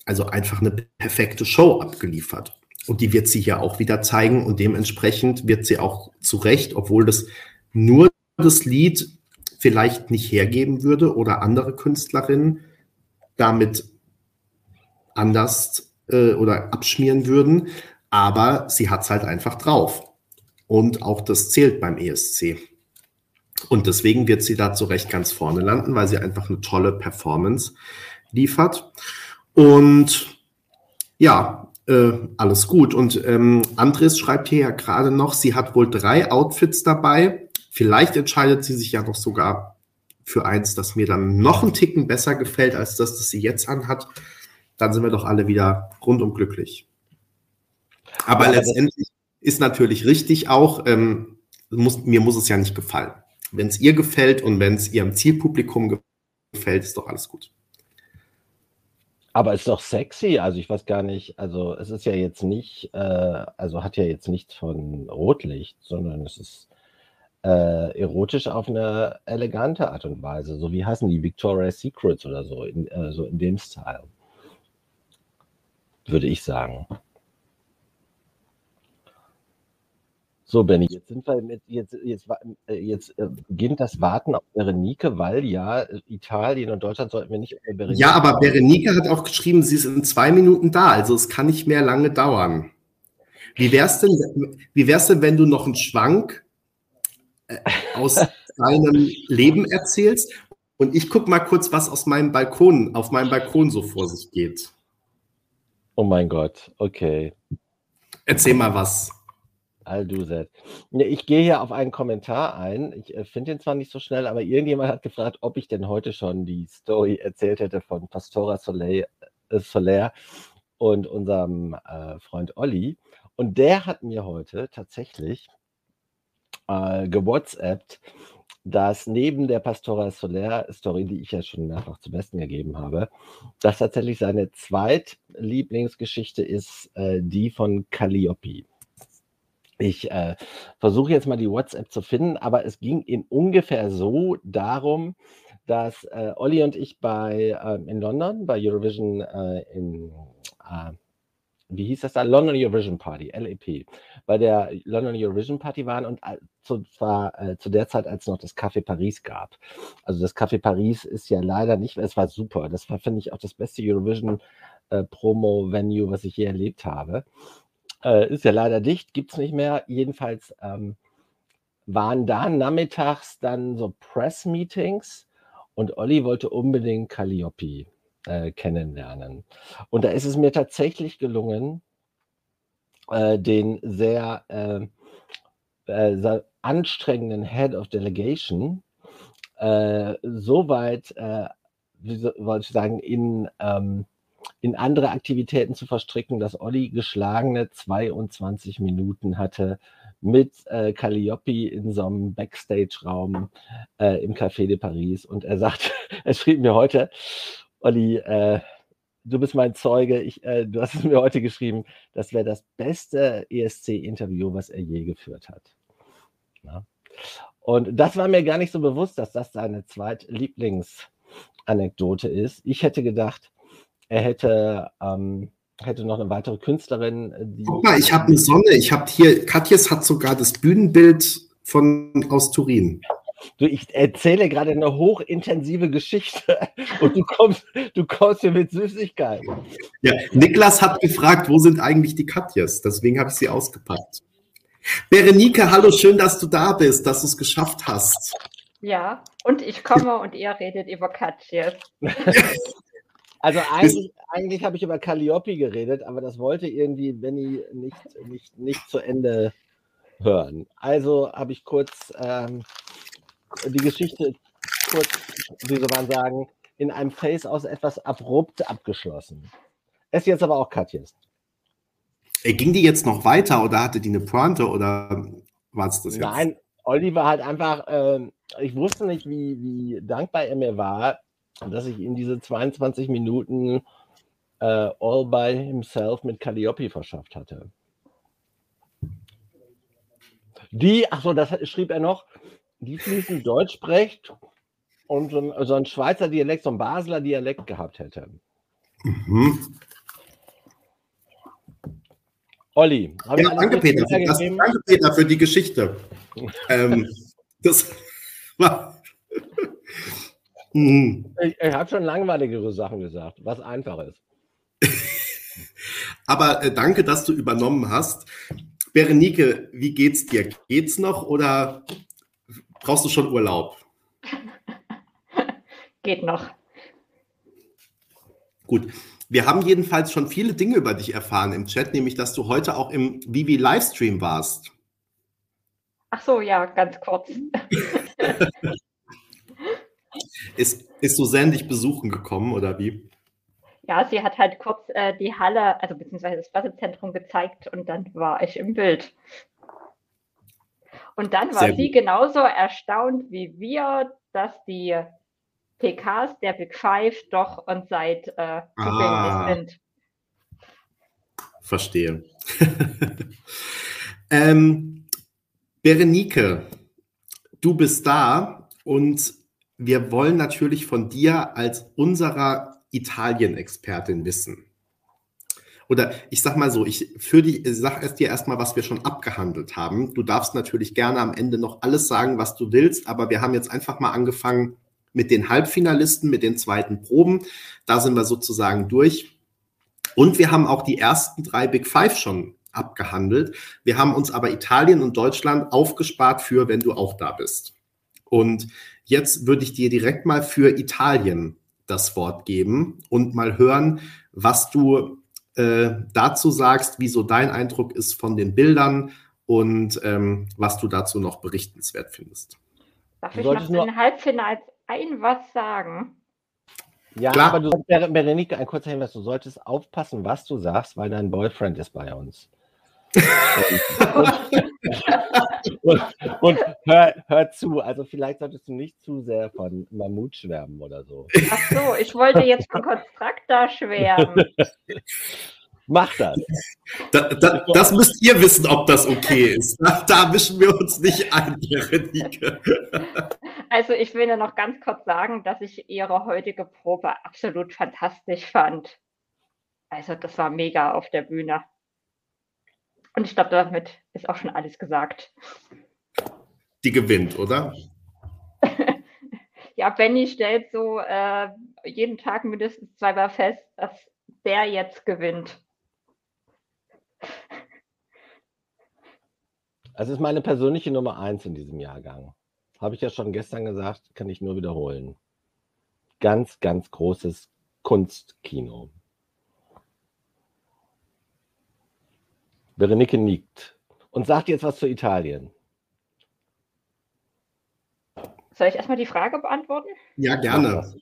also einfach eine perfekte Show abgeliefert. Und die wird sie hier auch wieder zeigen. Und dementsprechend wird sie auch zu Recht, obwohl das nur das Lied vielleicht nicht hergeben würde oder andere Künstlerinnen damit anders äh, oder abschmieren würden. Aber sie hat es halt einfach drauf. Und auch das zählt beim ESC. Und deswegen wird sie da zu Recht ganz vorne landen, weil sie einfach eine tolle Performance liefert. Und ja, äh, alles gut. Und ähm, Andres schreibt hier ja gerade noch, sie hat wohl drei Outfits dabei. Vielleicht entscheidet sie sich ja noch sogar für eins, das mir dann noch einen Ticken besser gefällt als das, das sie jetzt anhat. Dann sind wir doch alle wieder rundum glücklich. Aber ja, letztendlich ist natürlich richtig auch, ähm, muss, mir muss es ja nicht gefallen. Wenn es ihr gefällt und wenn es ihrem Zielpublikum gefällt, ist doch alles gut. Aber es ist doch sexy, also ich weiß gar nicht, also es ist ja jetzt nicht, äh, also hat ja jetzt nichts von Rotlicht, sondern es ist äh, erotisch auf eine elegante Art und Weise. So wie heißen die Victoria's Secrets oder so, in, äh, so in dem Style. Würde ich sagen. So, Benny, jetzt sind wir mit, jetzt, jetzt, äh, jetzt äh, beginnt das Warten auf Berenike, weil ja, Italien und Deutschland sollten wir nicht Berenike. Ja, aber Berenike hat auch geschrieben, sie ist in zwei Minuten da, also es kann nicht mehr lange dauern. Wie wär's denn, wie wär's denn, wenn du noch einen Schwank aus deinem Leben erzählst. Und ich gucke mal kurz, was aus meinem Balkon, auf meinem Balkon so vor sich geht. Oh mein Gott, okay. Erzähl mal was. I'll do that. Ich gehe hier auf einen Kommentar ein. Ich äh, finde ihn zwar nicht so schnell, aber irgendjemand hat gefragt, ob ich denn heute schon die Story erzählt hätte von Pastora Soleil, äh, Soler und unserem äh, Freund Olli. Und der hat mir heute tatsächlich äh, gewhatsappt, dass neben der Pastora Soler Story, die ich ja schon mehrfach zum Besten gegeben habe, dass tatsächlich seine zweitlieblingsgeschichte ist äh, die von Calliope. Ich äh, versuche jetzt mal die WhatsApp zu finden, aber es ging in ungefähr so darum, dass äh, Olli und ich bei äh, in London bei Eurovision äh, in äh, wie hieß das da? London Eurovision Party, LEP, bei der London Eurovision Party waren und zu, zwar äh, zu der Zeit, als es noch das Café Paris gab. Also das Café Paris ist ja leider nicht, es war super. Das war, finde ich, auch das beste Eurovision äh, Promo-Venue, was ich je erlebt habe. Äh, ist ja leider dicht, gibt es nicht mehr. Jedenfalls ähm, waren da nachmittags dann so Press-Meetings und Olli wollte unbedingt Calliope äh, kennenlernen. Und da ist es mir tatsächlich gelungen, äh, den sehr äh, äh anstrengenden Head of Delegation äh, so weit, äh, wie soll ich sagen, in ähm, in andere Aktivitäten zu verstricken, dass Olli geschlagene 22 Minuten hatte mit äh, Calliope in so einem Backstage-Raum äh, im Café de Paris. Und er sagt, er schrieb mir heute, Olli, äh, du bist mein Zeuge, ich, äh, du hast es mir heute geschrieben, das wäre das beste ESC-Interview, was er je geführt hat. Ja. Und das war mir gar nicht so bewusst, dass das seine zweitlieblingsanekdote ist. Ich hätte gedacht, er hätte, ähm, hätte noch eine weitere Künstlerin. Die Guck mal, ich habe eine Sonne. Ich habe hier, Katjes hat sogar das Bühnenbild von aus Turin. Du, ich erzähle gerade eine hochintensive Geschichte und du kommst, du kommst hier mit Süßigkeiten. Ja, Niklas hat gefragt, wo sind eigentlich die Katjes? Deswegen habe ich sie ausgepackt. Berenike, hallo, schön, dass du da bist, dass du es geschafft hast. Ja, und ich komme und ihr redet über Katjes. Also eigentlich, eigentlich habe ich über Calliope geredet, aber das wollte irgendwie Benny nicht, nicht, nicht zu Ende hören. Also habe ich kurz ähm, die Geschichte kurz, wie soll man sagen, in einem Face aus etwas abrupt abgeschlossen. Es jetzt aber auch Katjes. Ging die jetzt noch weiter oder hatte die eine Pointe oder war es das jetzt? Nein, Olli war halt einfach, äh, ich wusste nicht, wie, wie dankbar er mir war, dass ich in diese 22 Minuten äh, all by himself mit Calliope verschafft hatte. Die, achso, das schrieb er noch, die fließend Deutsch spricht und so ein, so ein, Schweizer Dialekt, so ein Basler Dialekt gehabt hätte. Mhm. Olli, ja, danke, Peter, das, danke Peter für die Geschichte. ähm, das war Mhm. Ich, ich habe schon langweiligere Sachen gesagt, was einfach ist. Aber äh, danke, dass du übernommen hast. Berenike, wie geht's dir? Geht's noch oder brauchst du schon Urlaub? Geht noch. Gut. Wir haben jedenfalls schon viele Dinge über dich erfahren im Chat, nämlich dass du heute auch im Vivi Livestream warst. Ach so, ja, ganz kurz. Ist, ist Susanne dich besuchen gekommen oder wie? Ja, sie hat halt kurz äh, die Halle, also beziehungsweise das Pressezentrum gezeigt und dann war ich im Bild. Und dann war Sehr sie gut. genauso erstaunt wie wir, dass die PKs der Big Five doch on site äh, ah, sind. Verstehe. ähm, Berenike, du bist da und wir wollen natürlich von dir als unserer Italien-Expertin wissen. Oder ich sag mal so, ich für die, sag es dir erstmal, was wir schon abgehandelt haben. Du darfst natürlich gerne am Ende noch alles sagen, was du willst, aber wir haben jetzt einfach mal angefangen mit den Halbfinalisten, mit den zweiten Proben. Da sind wir sozusagen durch. Und wir haben auch die ersten drei Big Five schon abgehandelt. Wir haben uns aber Italien und Deutschland aufgespart für, wenn du auch da bist. Und Jetzt würde ich dir direkt mal für Italien das Wort geben und mal hören, was du äh, dazu sagst, wie so dein Eindruck ist von den Bildern und ähm, was du dazu noch berichtenswert findest. Darf ich noch den Halbfinals ein was sagen? Ja, Klar. aber du, Berenike, ein kurzer Hinweis, du solltest aufpassen, was du sagst, weil dein Boyfriend ist bei uns. Und, und, und hör, hör, zu, also vielleicht solltest du nicht zu sehr von Mammut schwärmen oder so. Ach so, ich wollte jetzt von Konstrakta schwärmen. Mach das. Da, da, das müsst ihr wissen, ob das okay ist. Da, da mischen wir uns nicht ein, Berenike. Also ich will nur noch ganz kurz sagen, dass ich Ihre heutige Probe absolut fantastisch fand. Also das war mega auf der Bühne. Und ich glaube, damit ist auch schon alles gesagt. Die gewinnt, oder? ja, Benny stellt so äh, jeden Tag mindestens zweimal fest, dass der jetzt gewinnt. Also ist meine persönliche Nummer eins in diesem Jahrgang. Habe ich ja schon gestern gesagt, kann ich nur wiederholen. Ganz, ganz großes Kunstkino. Berenike nickt und sagt jetzt was zu Italien. Soll ich erstmal die Frage beantworten? Ja, gerne.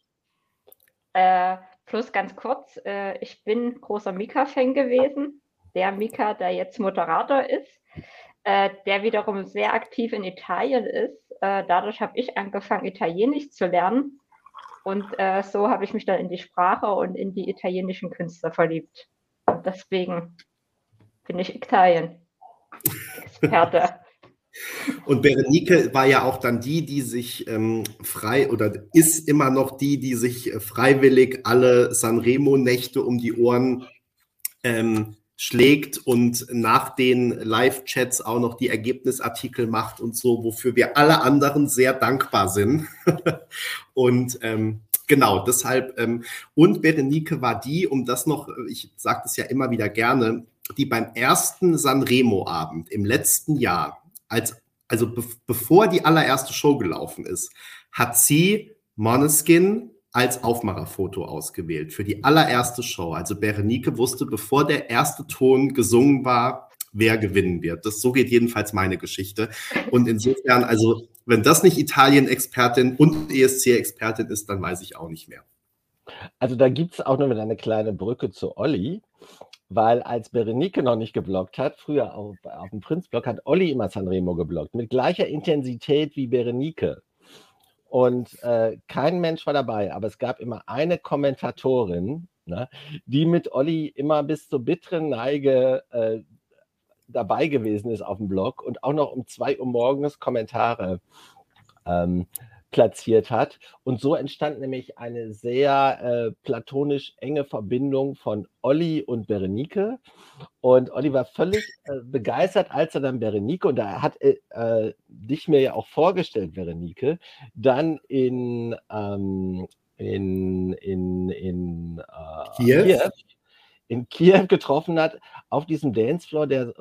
Äh, plus ganz kurz, äh, ich bin großer Mika-Fan gewesen. Der Mika, der jetzt Moderator ist, äh, der wiederum sehr aktiv in Italien ist. Äh, dadurch habe ich angefangen, Italienisch zu lernen. Und äh, so habe ich mich dann in die Sprache und in die italienischen Künstler verliebt. Und deswegen bin ich Italien. Experte. Und Berenike war ja auch dann die, die sich ähm, frei oder ist immer noch die, die sich freiwillig alle Sanremo-Nächte um die Ohren ähm, schlägt und nach den Live-Chats auch noch die Ergebnisartikel macht und so, wofür wir alle anderen sehr dankbar sind. und ähm, genau, deshalb, ähm, und Berenike war die, um das noch, ich sage das ja immer wieder gerne, die beim ersten Sanremo-Abend im letzten Jahr, als, also be bevor die allererste Show gelaufen ist, hat sie Moneskin als Aufmacherfoto ausgewählt für die allererste Show. Also Berenike wusste, bevor der erste Ton gesungen war, wer gewinnen wird. Das so geht jedenfalls meine Geschichte. Und insofern, also wenn das nicht Italien-Expertin und ESC-Expertin ist, dann weiß ich auch nicht mehr. Also da gibt es auch noch eine kleine Brücke zu Olli weil als Berenike noch nicht geblockt hat, früher auf, auf dem Prinzblock, hat Olli immer Sanremo geblockt, mit gleicher Intensität wie Berenike. Und äh, kein Mensch war dabei, aber es gab immer eine Kommentatorin, ne, die mit Olli immer bis zur bitteren Neige äh, dabei gewesen ist auf dem Blog und auch noch um zwei Uhr morgens Kommentare ähm, platziert hat. Und so entstand nämlich eine sehr äh, platonisch enge Verbindung von Olli und Berenike. Und Olli war völlig äh, begeistert, als er dann Berenike, und da hat äh, äh dich mir ja auch vorgestellt, Berenike, dann in, ähm, in, in, in äh, Kiew. In Kiew getroffen hat, auf diesem Dancefloor, der,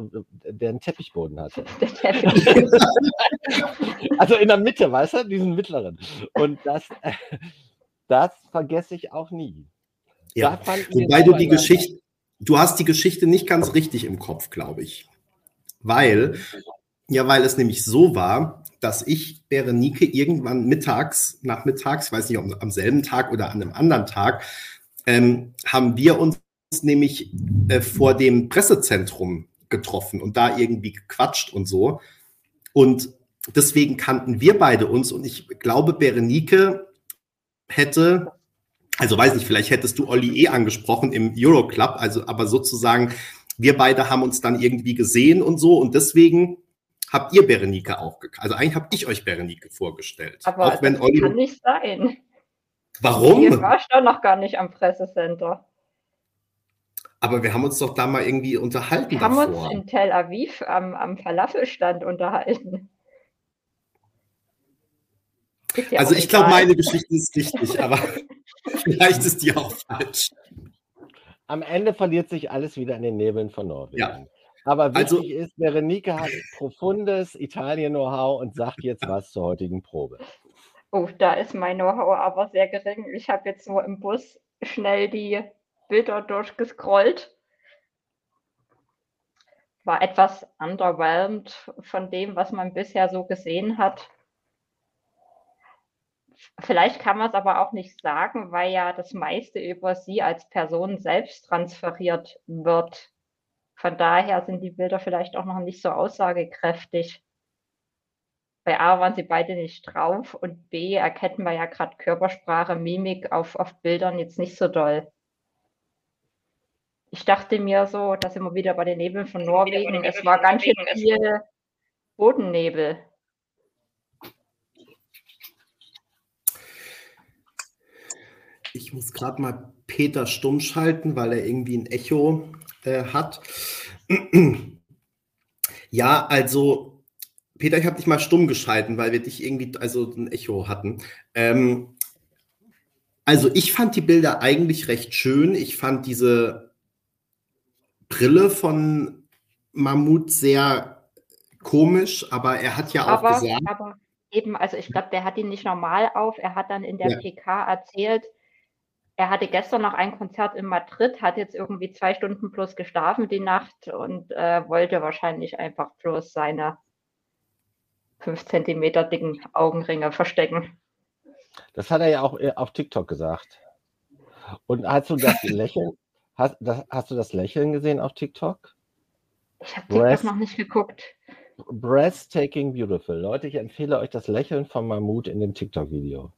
der einen Teppichboden hatte. Der Teppich. also in der Mitte, weißt du, diesen mittleren. Und das, das vergesse ich auch nie. Ja, wobei du die Geschichte, du hast die Geschichte nicht ganz richtig im Kopf, glaube ich. Weil, ja, weil es nämlich so war, dass ich Berenike irgendwann mittags, nachmittags, weiß nicht, ob am selben Tag oder an einem anderen Tag, ähm, haben wir uns nämlich äh, vor dem Pressezentrum getroffen und da irgendwie gequatscht und so. Und deswegen kannten wir beide uns und ich glaube, Berenike hätte, also weiß nicht, vielleicht hättest du Olli eh angesprochen im Euroclub, also aber sozusagen, wir beide haben uns dann irgendwie gesehen und so und deswegen habt ihr Berenike auch, also eigentlich habe ich euch Berenike vorgestellt. Aber auch wenn Olli kann nicht sein. Warum? Ihr warst doch noch gar nicht am Pressecenter. Aber wir haben uns doch da mal irgendwie unterhalten. Wir haben davor. uns in Tel Aviv am, am Falafelstand unterhalten. Ja also ich glaube, meine Geschichte ist richtig, aber vielleicht ist die auch falsch. Am Ende verliert sich alles wieder in den Nebeln von Norwegen. Ja. Aber wichtig also, ist, Berenike hat profundes Italien-Know-how und sagt jetzt was zur heutigen Probe. Oh, da ist mein Know-how aber sehr gering. Ich habe jetzt nur im Bus schnell die Bilder durchgescrollt. war etwas underwhelmed von dem, was man bisher so gesehen hat. Vielleicht kann man es aber auch nicht sagen, weil ja das meiste über sie als Person selbst transferiert wird. Von daher sind die Bilder vielleicht auch noch nicht so aussagekräftig. Bei A waren sie beide nicht drauf und B erkennen wir ja gerade Körpersprache, Mimik auf, auf Bildern jetzt nicht so doll. Ich dachte mir so, dass immer wieder bei den Nebeln von Norwegen, es war ganz schön viel Bodennebel. Ich muss gerade mal Peter stumm schalten, weil er irgendwie ein Echo äh, hat. ja, also Peter, ich habe dich mal stumm geschalten, weil wir dich irgendwie, also ein Echo hatten. Ähm, also ich fand die Bilder eigentlich recht schön. Ich fand diese Brille von Mammut sehr komisch, aber er hat ja auch aber, gesagt. Aber eben, also ich glaube, der hat ihn nicht normal auf. Er hat dann in der ja. PK erzählt, er hatte gestern noch ein Konzert in Madrid, hat jetzt irgendwie zwei Stunden plus geschlafen die Nacht und äh, wollte wahrscheinlich einfach bloß seine fünf Zentimeter dicken Augenringe verstecken. Das hat er ja auch äh, auf TikTok gesagt. Und hast du das Lächeln, hast, das, hast du das Lächeln gesehen auf TikTok? Ich habe TikTok noch nicht geguckt. Breathtaking Beautiful. Leute, ich empfehle euch das Lächeln von Mahmoud in dem TikTok-Video.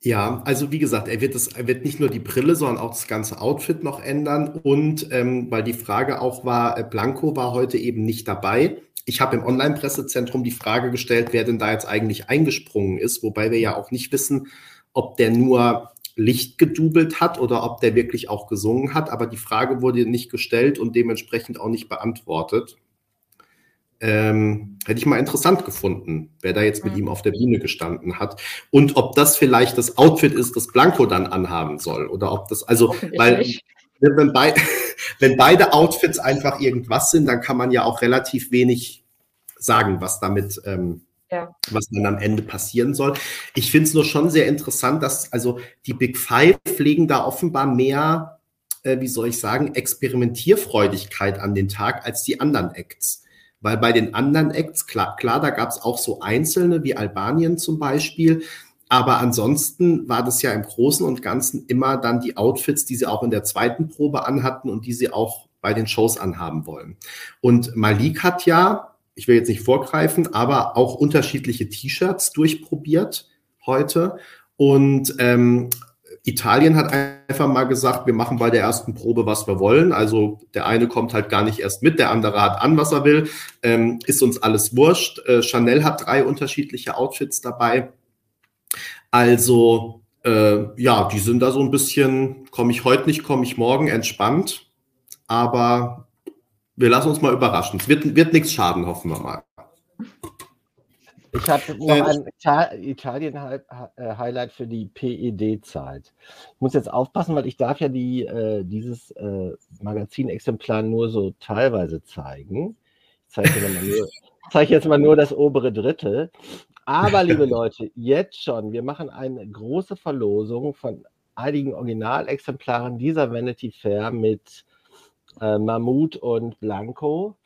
Ja, also wie gesagt, er wird, das, er wird nicht nur die Brille, sondern auch das ganze Outfit noch ändern. Und ähm, weil die Frage auch war, äh, Blanco war heute eben nicht dabei. Ich habe im Online-Pressezentrum die Frage gestellt, wer denn da jetzt eigentlich eingesprungen ist, wobei wir ja auch nicht wissen, ob der nur Licht gedubelt hat oder ob der wirklich auch gesungen hat. Aber die Frage wurde nicht gestellt und dementsprechend auch nicht beantwortet. Ähm, hätte ich mal interessant gefunden, wer da jetzt mit mhm. ihm auf der Bühne gestanden hat. Und ob das vielleicht das Outfit ist, das Blanco dann anhaben soll. Oder ob das, also, weil wenn, bei, wenn beide Outfits einfach irgendwas sind, dann kann man ja auch relativ wenig sagen, was damit, ähm, ja. was dann am Ende passieren soll. Ich finde es nur schon sehr interessant, dass also die Big Five legen da offenbar mehr, äh, wie soll ich sagen, Experimentierfreudigkeit an den Tag als die anderen Acts. Weil bei den anderen Acts, klar, klar da gab es auch so einzelne, wie Albanien zum Beispiel. Aber ansonsten war das ja im Großen und Ganzen immer dann die Outfits, die sie auch in der zweiten Probe anhatten und die sie auch bei den Shows anhaben wollen. Und Malik hat ja, ich will jetzt nicht vorgreifen, aber auch unterschiedliche T-Shirts durchprobiert heute. Und ähm, Italien hat einfach mal gesagt, wir machen bei der ersten Probe, was wir wollen. Also der eine kommt halt gar nicht erst mit, der andere hat an, was er will. Ähm, ist uns alles wurscht. Äh, Chanel hat drei unterschiedliche Outfits dabei. Also äh, ja, die sind da so ein bisschen, komme ich heute nicht, komme ich morgen, entspannt. Aber wir lassen uns mal überraschen. Es wird, wird nichts schaden, hoffen wir mal. Ich habe noch ein Italien-Highlight für die PED-Zeit. Ich muss jetzt aufpassen, weil ich darf ja die, äh, dieses äh, Magazinexemplar nur so teilweise zeigen. Ich zeige, nur, zeige jetzt mal nur das obere Drittel. Aber, liebe Leute, jetzt schon, wir machen eine große Verlosung von einigen Originalexemplaren dieser Vanity Fair mit äh, Mammut und Blanco.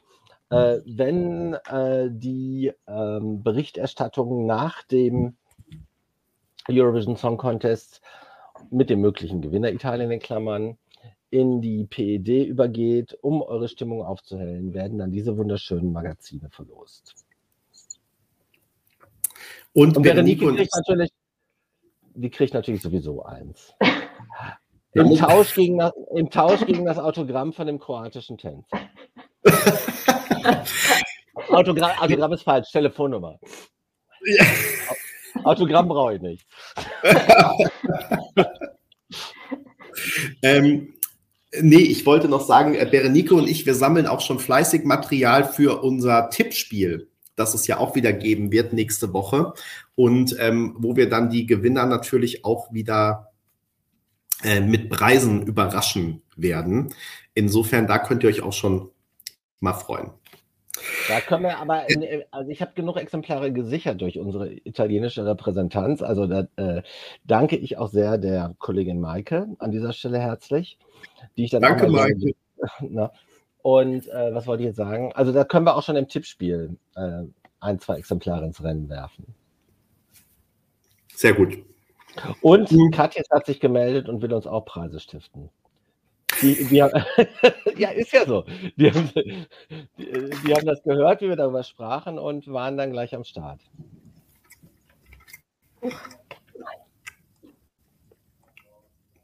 Äh, wenn äh, die ähm, Berichterstattung nach dem Eurovision Song Contest mit dem möglichen Gewinner Italien in Klammern in die PED übergeht, um eure Stimmung aufzuhellen, werden dann diese wunderschönen Magazine verlost. Und, und Veronique kriegt natürlich, die kriegt natürlich sowieso eins. Im Tausch, gegen das, Im Tausch gegen das Autogramm von dem kroatischen Tänzer. Autogramm, Autogramm ist falsch, Telefonnummer. Ja. Autogramm brauche ich nicht. ähm, nee, ich wollte noch sagen, äh, Berenike und ich, wir sammeln auch schon fleißig Material für unser Tippspiel, das es ja auch wieder geben wird nächste Woche. Und ähm, wo wir dann die Gewinner natürlich auch wieder äh, mit Preisen überraschen werden. Insofern, da könnt ihr euch auch schon mal freuen. Da können wir aber, in, also ich habe genug Exemplare gesichert durch unsere italienische Repräsentanz. Also da äh, danke ich auch sehr der Kollegin Maike an dieser Stelle herzlich, die ich dann Danke, Maike. Na, und äh, was wollte ich jetzt sagen? Also da können wir auch schon im Tippspiel äh, ein, zwei Exemplare ins Rennen werfen. Sehr gut. Und Katja hat sich gemeldet und will uns auch Preise stiften. Die, die haben, ja, ist ja so. Die haben, die haben, das gehört, wie wir darüber sprachen und waren dann gleich am Start.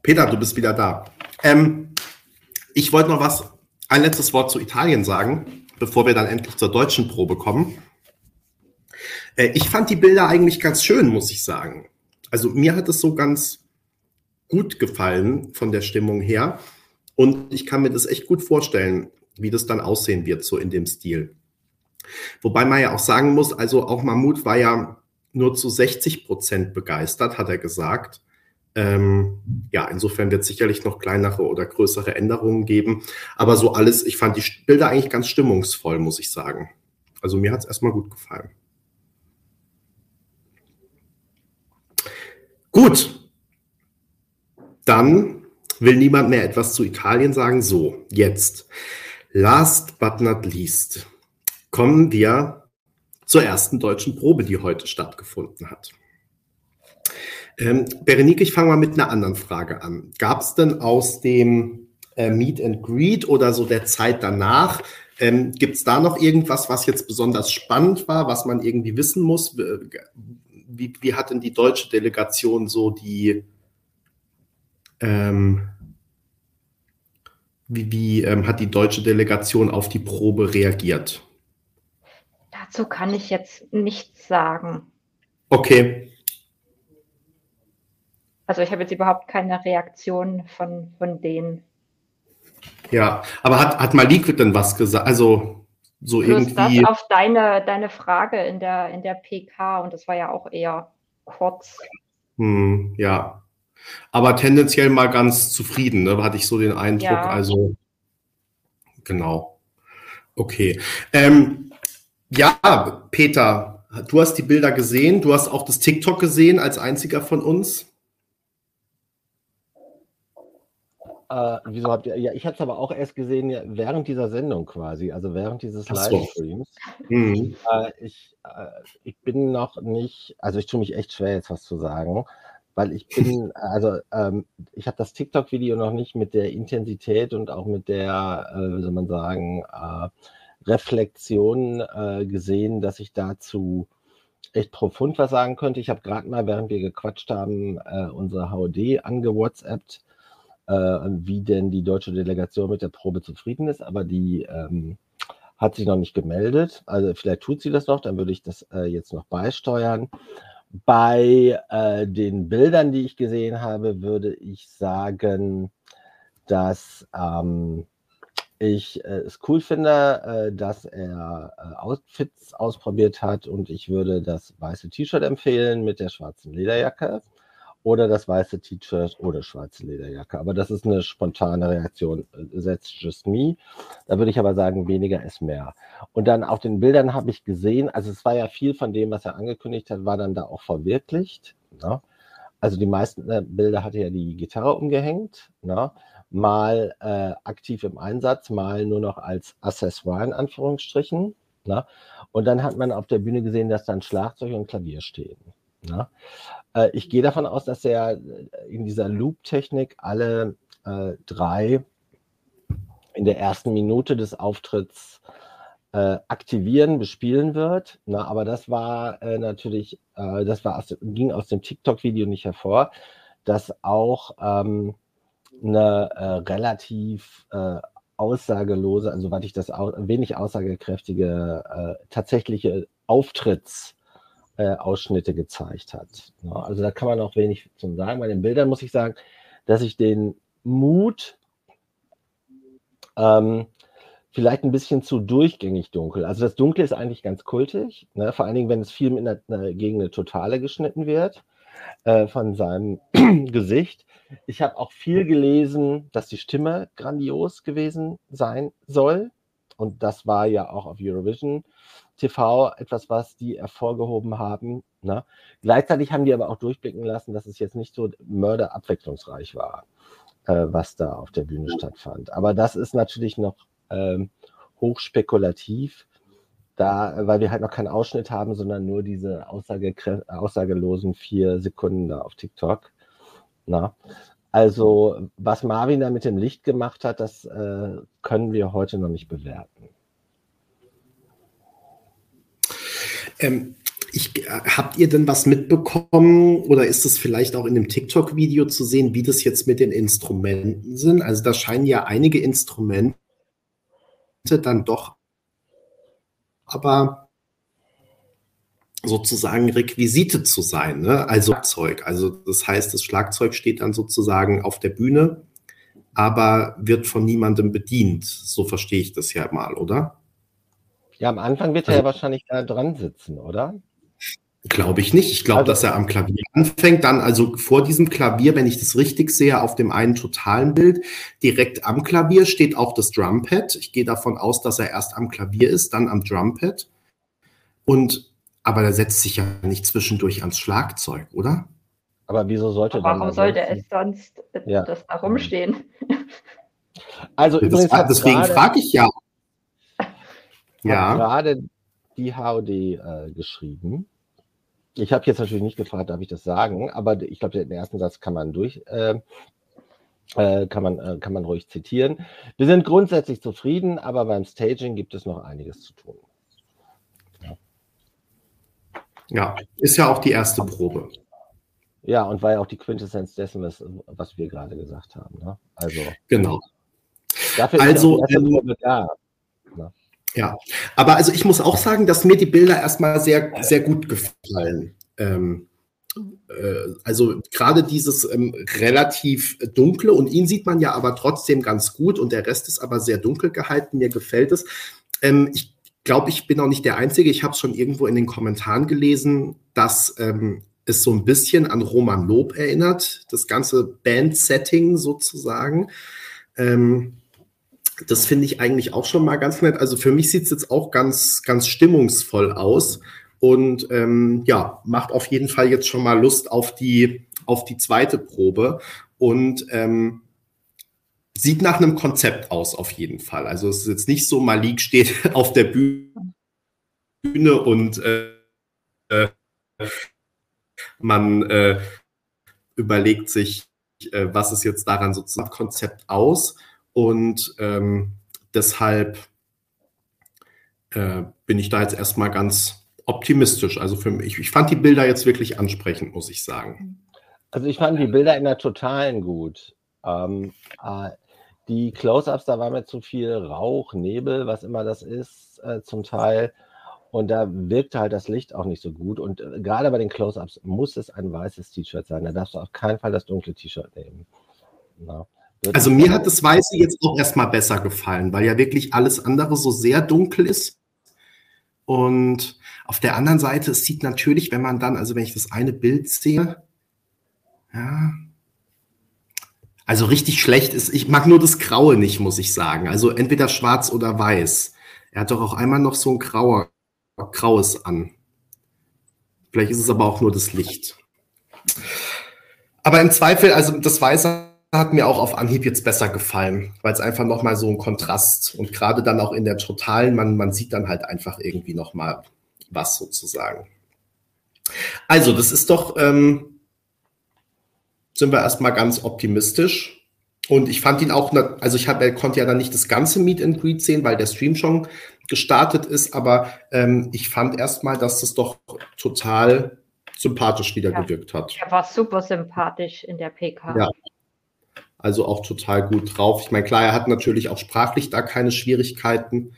Peter, du bist wieder da. Ähm, ich wollte noch was, ein letztes Wort zu Italien sagen, bevor wir dann endlich zur deutschen Probe kommen. Äh, ich fand die Bilder eigentlich ganz schön, muss ich sagen. Also mir hat es so ganz gut gefallen von der Stimmung her. Und ich kann mir das echt gut vorstellen, wie das dann aussehen wird, so in dem Stil. Wobei man ja auch sagen muss, also auch Mammut war ja nur zu 60 Prozent begeistert, hat er gesagt. Ähm, ja, insofern wird es sicherlich noch kleinere oder größere Änderungen geben. Aber so alles, ich fand die Bilder eigentlich ganz stimmungsvoll, muss ich sagen. Also mir hat es erstmal gut gefallen. Gut. Dann Will niemand mehr etwas zu Italien sagen? So, jetzt. Last but not least kommen wir zur ersten deutschen Probe, die heute stattgefunden hat. Ähm, Berenike, ich fange mal mit einer anderen Frage an. Gab es denn aus dem äh, Meet and Greet oder so der Zeit danach, ähm, gibt es da noch irgendwas, was jetzt besonders spannend war, was man irgendwie wissen muss? Wie, wie hat denn die deutsche Delegation so die, ähm, wie, wie ähm, hat die deutsche Delegation auf die Probe reagiert? Dazu kann ich jetzt nichts sagen. Okay. Also ich habe jetzt überhaupt keine Reaktion von, von denen. Ja, aber hat, hat Malik denn was gesagt? Also so Plus irgendwie. Das auf deine, deine Frage in der, in der PK und das war ja auch eher kurz. Hm, ja, aber tendenziell mal ganz zufrieden, ne? hatte ich so den Eindruck. Ja. Also, genau. Okay. Ähm, ja, Peter, du hast die Bilder gesehen, du hast auch das TikTok gesehen als einziger von uns. Äh, wieso habt ihr, ja, ich habe es aber auch erst gesehen ja, während dieser Sendung quasi, also während dieses Livestreams. Mhm. Äh, ich, äh, ich bin noch nicht, also ich tue mich echt schwer, jetzt was zu sagen, weil ich bin, also ähm, ich habe das TikTok-Video noch nicht mit der Intensität und auch mit der, äh, wie soll man sagen, äh, Reflexion äh, gesehen, dass ich dazu echt profund was sagen könnte. Ich habe gerade mal, während wir gequatscht haben, äh, unsere HOD angewhatsappt, wie denn die deutsche Delegation mit der Probe zufrieden ist, aber die ähm, hat sich noch nicht gemeldet. Also vielleicht tut sie das noch, dann würde ich das äh, jetzt noch beisteuern. Bei äh, den Bildern, die ich gesehen habe, würde ich sagen, dass ähm, ich äh, es cool finde, äh, dass er äh, Outfits ausprobiert hat und ich würde das weiße T-Shirt empfehlen mit der schwarzen Lederjacke oder das weiße T-Shirt oder schwarze Lederjacke. Aber das ist eine spontane Reaktion. That's just me. Da würde ich aber sagen, weniger ist mehr. Und dann auf den Bildern habe ich gesehen, also es war ja viel von dem, was er angekündigt hat, war dann da auch verwirklicht. Ne? Also die meisten äh, Bilder hatte ja die Gitarre umgehängt. Ne? Mal äh, aktiv im Einsatz, mal nur noch als Accessoire in Anführungsstrichen. Ne? Und dann hat man auf der Bühne gesehen, dass dann Schlagzeug und Klavier stehen. Ne? Äh, ich gehe davon aus, dass er äh, in dieser Loop-Technik alle äh, drei in der ersten Minute des Auftritts äh, aktivieren, bespielen wird. Na, aber das war äh, natürlich, äh, das war aus, ging aus dem TikTok-Video nicht hervor, dass auch ähm, eine relativ aussagelose, also was ich das wenig aussagekräftige tatsächliche Auftritts äh, Ausschnitte gezeigt hat. Also da kann man auch wenig zum sagen. Bei den Bildern muss ich sagen, dass ich den Mut ähm, vielleicht ein bisschen zu durchgängig dunkel. Also das Dunkle ist eigentlich ganz kultig, ne? vor allen Dingen, wenn es viel in der, gegen eine Totale geschnitten wird äh, von seinem Gesicht. Ich habe auch viel gelesen, dass die Stimme grandios gewesen sein soll. und das war ja auch auf Eurovision TV etwas, was die hervorgehoben haben. Ne? Gleichzeitig haben die aber auch durchblicken lassen, dass es jetzt nicht so mörderabwechslungsreich war, äh, was da auf der Bühne stattfand. Aber das ist natürlich noch ähm, hochspekulativ, da, weil wir halt noch keinen Ausschnitt haben, sondern nur diese Aussage, aussagelosen vier Sekunden da auf TikTok. Na? Also, was Marvin da mit dem Licht gemacht hat, das äh, können wir heute noch nicht bewerten. Ähm, ich, äh, habt ihr denn was mitbekommen oder ist es vielleicht auch in dem TikTok-Video zu sehen, wie das jetzt mit den Instrumenten sind? Also da scheinen ja einige Instrumente dann doch aber sozusagen Requisite zu sein, ne? also Schlagzeug. Also das heißt, das Schlagzeug steht dann sozusagen auf der Bühne, aber wird von niemandem bedient. So verstehe ich das ja mal, oder? Ja, am Anfang wird er also, ja wahrscheinlich da dran sitzen, oder? Glaube ich nicht. Ich glaube, also, dass er am Klavier anfängt, dann also vor diesem Klavier, wenn ich das richtig sehe, auf dem einen totalen Bild, direkt am Klavier steht auch das Drumpad. Ich gehe davon aus, dass er erst am Klavier ist, dann am Drumpad. Und aber der setzt sich ja nicht zwischendurch ans Schlagzeug, oder? Aber wieso sollte Warum dann sollte es sonst ja. das da rumstehen? Also das, übrigens deswegen frage ich ja. Ja. Gerade die HOD äh, geschrieben. Ich habe jetzt natürlich nicht gefragt, darf ich das sagen, aber ich glaube, den ersten Satz kann man durch, äh, äh, kann man, äh, kann man ruhig zitieren. Wir sind grundsätzlich zufrieden, aber beim Staging gibt es noch einiges zu tun. Ja, ist ja auch die erste Probe. Ja, und war ja auch die Quintessenz dessen, was, was wir gerade gesagt haben. Ne? Also, genau. Dafür also, ist die erste ähm, Probe da. Ja, aber also ich muss auch sagen, dass mir die Bilder erstmal sehr, sehr gut gefallen. Ähm, äh, also gerade dieses ähm, relativ dunkle und ihn sieht man ja aber trotzdem ganz gut und der Rest ist aber sehr dunkel gehalten. Mir gefällt es. Ähm, ich glaube, ich bin auch nicht der Einzige. Ich habe es schon irgendwo in den Kommentaren gelesen, dass ähm, es so ein bisschen an Roman Lob erinnert, das ganze Band-Setting sozusagen. Ähm, das finde ich eigentlich auch schon mal ganz nett. Also für mich sieht es jetzt auch ganz, ganz stimmungsvoll aus und ähm, ja, macht auf jeden Fall jetzt schon mal Lust auf die, auf die zweite Probe. Und ähm, sieht nach einem Konzept aus, auf jeden Fall. Also es ist jetzt nicht so, Malik steht auf der Bühne und äh, äh, man äh, überlegt sich, äh, was ist jetzt daran sozusagen Konzept aus. Und ähm, deshalb äh, bin ich da jetzt erstmal ganz optimistisch. Also für mich, ich fand die Bilder jetzt wirklich ansprechend, muss ich sagen. Also ich fand die Bilder in der Totalen gut. Ähm, äh, die Close-ups, da war mir zu viel Rauch, Nebel, was immer das ist, äh, zum Teil. Und da wirkte halt das Licht auch nicht so gut. Und äh, gerade bei den Close-ups muss es ein weißes T-Shirt sein. Da darfst du auf keinen Fall das dunkle T-Shirt nehmen. Na. Also mir hat das Weiße jetzt auch erstmal besser gefallen, weil ja wirklich alles andere so sehr dunkel ist. Und auf der anderen Seite, es sieht natürlich, wenn man dann, also wenn ich das eine Bild sehe, ja, also richtig schlecht ist, ich mag nur das Graue nicht, muss ich sagen. Also entweder schwarz oder weiß. Er hat doch auch einmal noch so ein grauer, graues an. Vielleicht ist es aber auch nur das Licht. Aber im Zweifel, also das Weiße hat mir auch auf Anhieb jetzt besser gefallen, weil es einfach nochmal so ein Kontrast und gerade dann auch in der totalen, man, man sieht dann halt einfach irgendwie nochmal was sozusagen. Also, das ist doch, ähm, sind wir erstmal ganz optimistisch. Und ich fand ihn auch, also ich hab, er konnte ja dann nicht das ganze Meet and Greet sehen, weil der Stream schon gestartet ist, aber ähm, ich fand erstmal, dass das doch total sympathisch wieder ja, gewirkt hat. Er war super sympathisch in der PK. Ja. Also auch total gut drauf. Ich meine, klar, er hat natürlich auch sprachlich da keine Schwierigkeiten.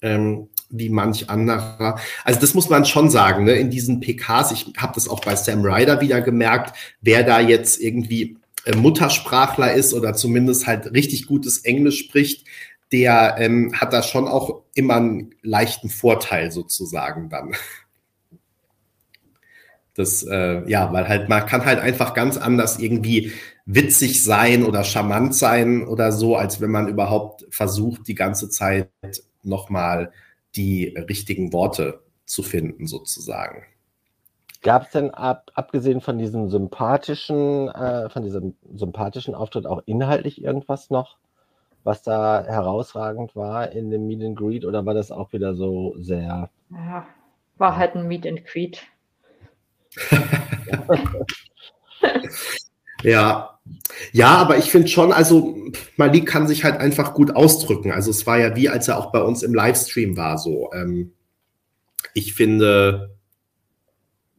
Ähm, wie manch anderer. Also das muss man schon sagen, ne? in diesen PKs, ich habe das auch bei Sam Ryder wieder gemerkt, wer da jetzt irgendwie äh, Muttersprachler ist oder zumindest halt richtig gutes Englisch spricht, der ähm, hat da schon auch immer einen leichten Vorteil sozusagen dann. Das, äh, ja, weil halt man kann halt einfach ganz anders irgendwie witzig sein oder charmant sein oder so, als wenn man überhaupt versucht, die ganze Zeit nochmal die richtigen Worte zu finden, sozusagen. Gab es denn ab, abgesehen von diesem sympathischen, äh, von diesem sympathischen Auftritt auch inhaltlich irgendwas noch, was da herausragend war in dem Meet and Greet oder war das auch wieder so sehr? Ja, war halt ein Meet and Greet. ja. Ja, aber ich finde schon, also Malik kann sich halt einfach gut ausdrücken. Also es war ja wie, als er auch bei uns im Livestream war, so. Ähm, ich finde,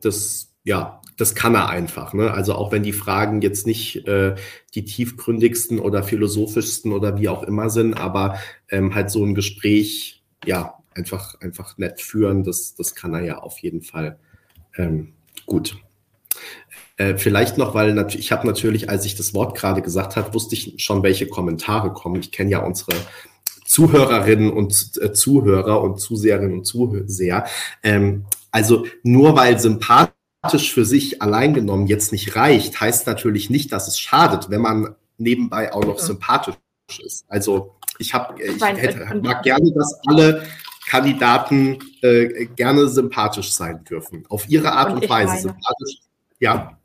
das, ja, das kann er einfach. Ne? Also auch wenn die Fragen jetzt nicht äh, die tiefgründigsten oder philosophischsten oder wie auch immer sind, aber ähm, halt so ein Gespräch, ja, einfach, einfach nett führen, das, das kann er ja auf jeden Fall ähm, gut. Äh, vielleicht noch, weil ich habe natürlich, als ich das Wort gerade gesagt habe, wusste ich schon, welche Kommentare kommen. Ich kenne ja unsere Zuhörerinnen und äh, Zuhörer und Zuseherinnen und Zuseher. Ähm, also nur weil sympathisch für sich allein genommen jetzt nicht reicht, heißt natürlich nicht, dass es schadet, wenn man nebenbei auch noch sympathisch ist. Also ich habe, ich hätte, mag gerne, dass alle Kandidaten äh, gerne sympathisch sein dürfen. Auf ihre Art und, und Weise sympathisch. Ja.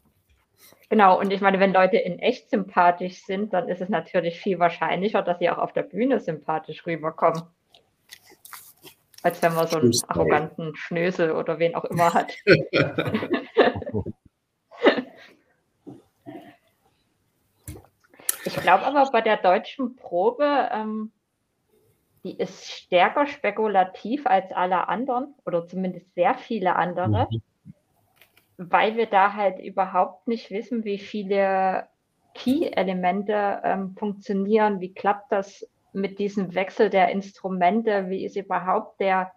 Genau, und ich meine, wenn Leute in echt sympathisch sind, dann ist es natürlich viel wahrscheinlicher, dass sie auch auf der Bühne sympathisch rüberkommen. Als wenn man so einen arroganten Schnösel oder wen auch immer hat. ich glaube aber bei der deutschen Probe, ähm, die ist stärker spekulativ als alle anderen oder zumindest sehr viele andere, mhm. Weil wir da halt überhaupt nicht wissen, wie viele Key-Elemente ähm, funktionieren, wie klappt das mit diesem Wechsel der Instrumente, wie ist überhaupt der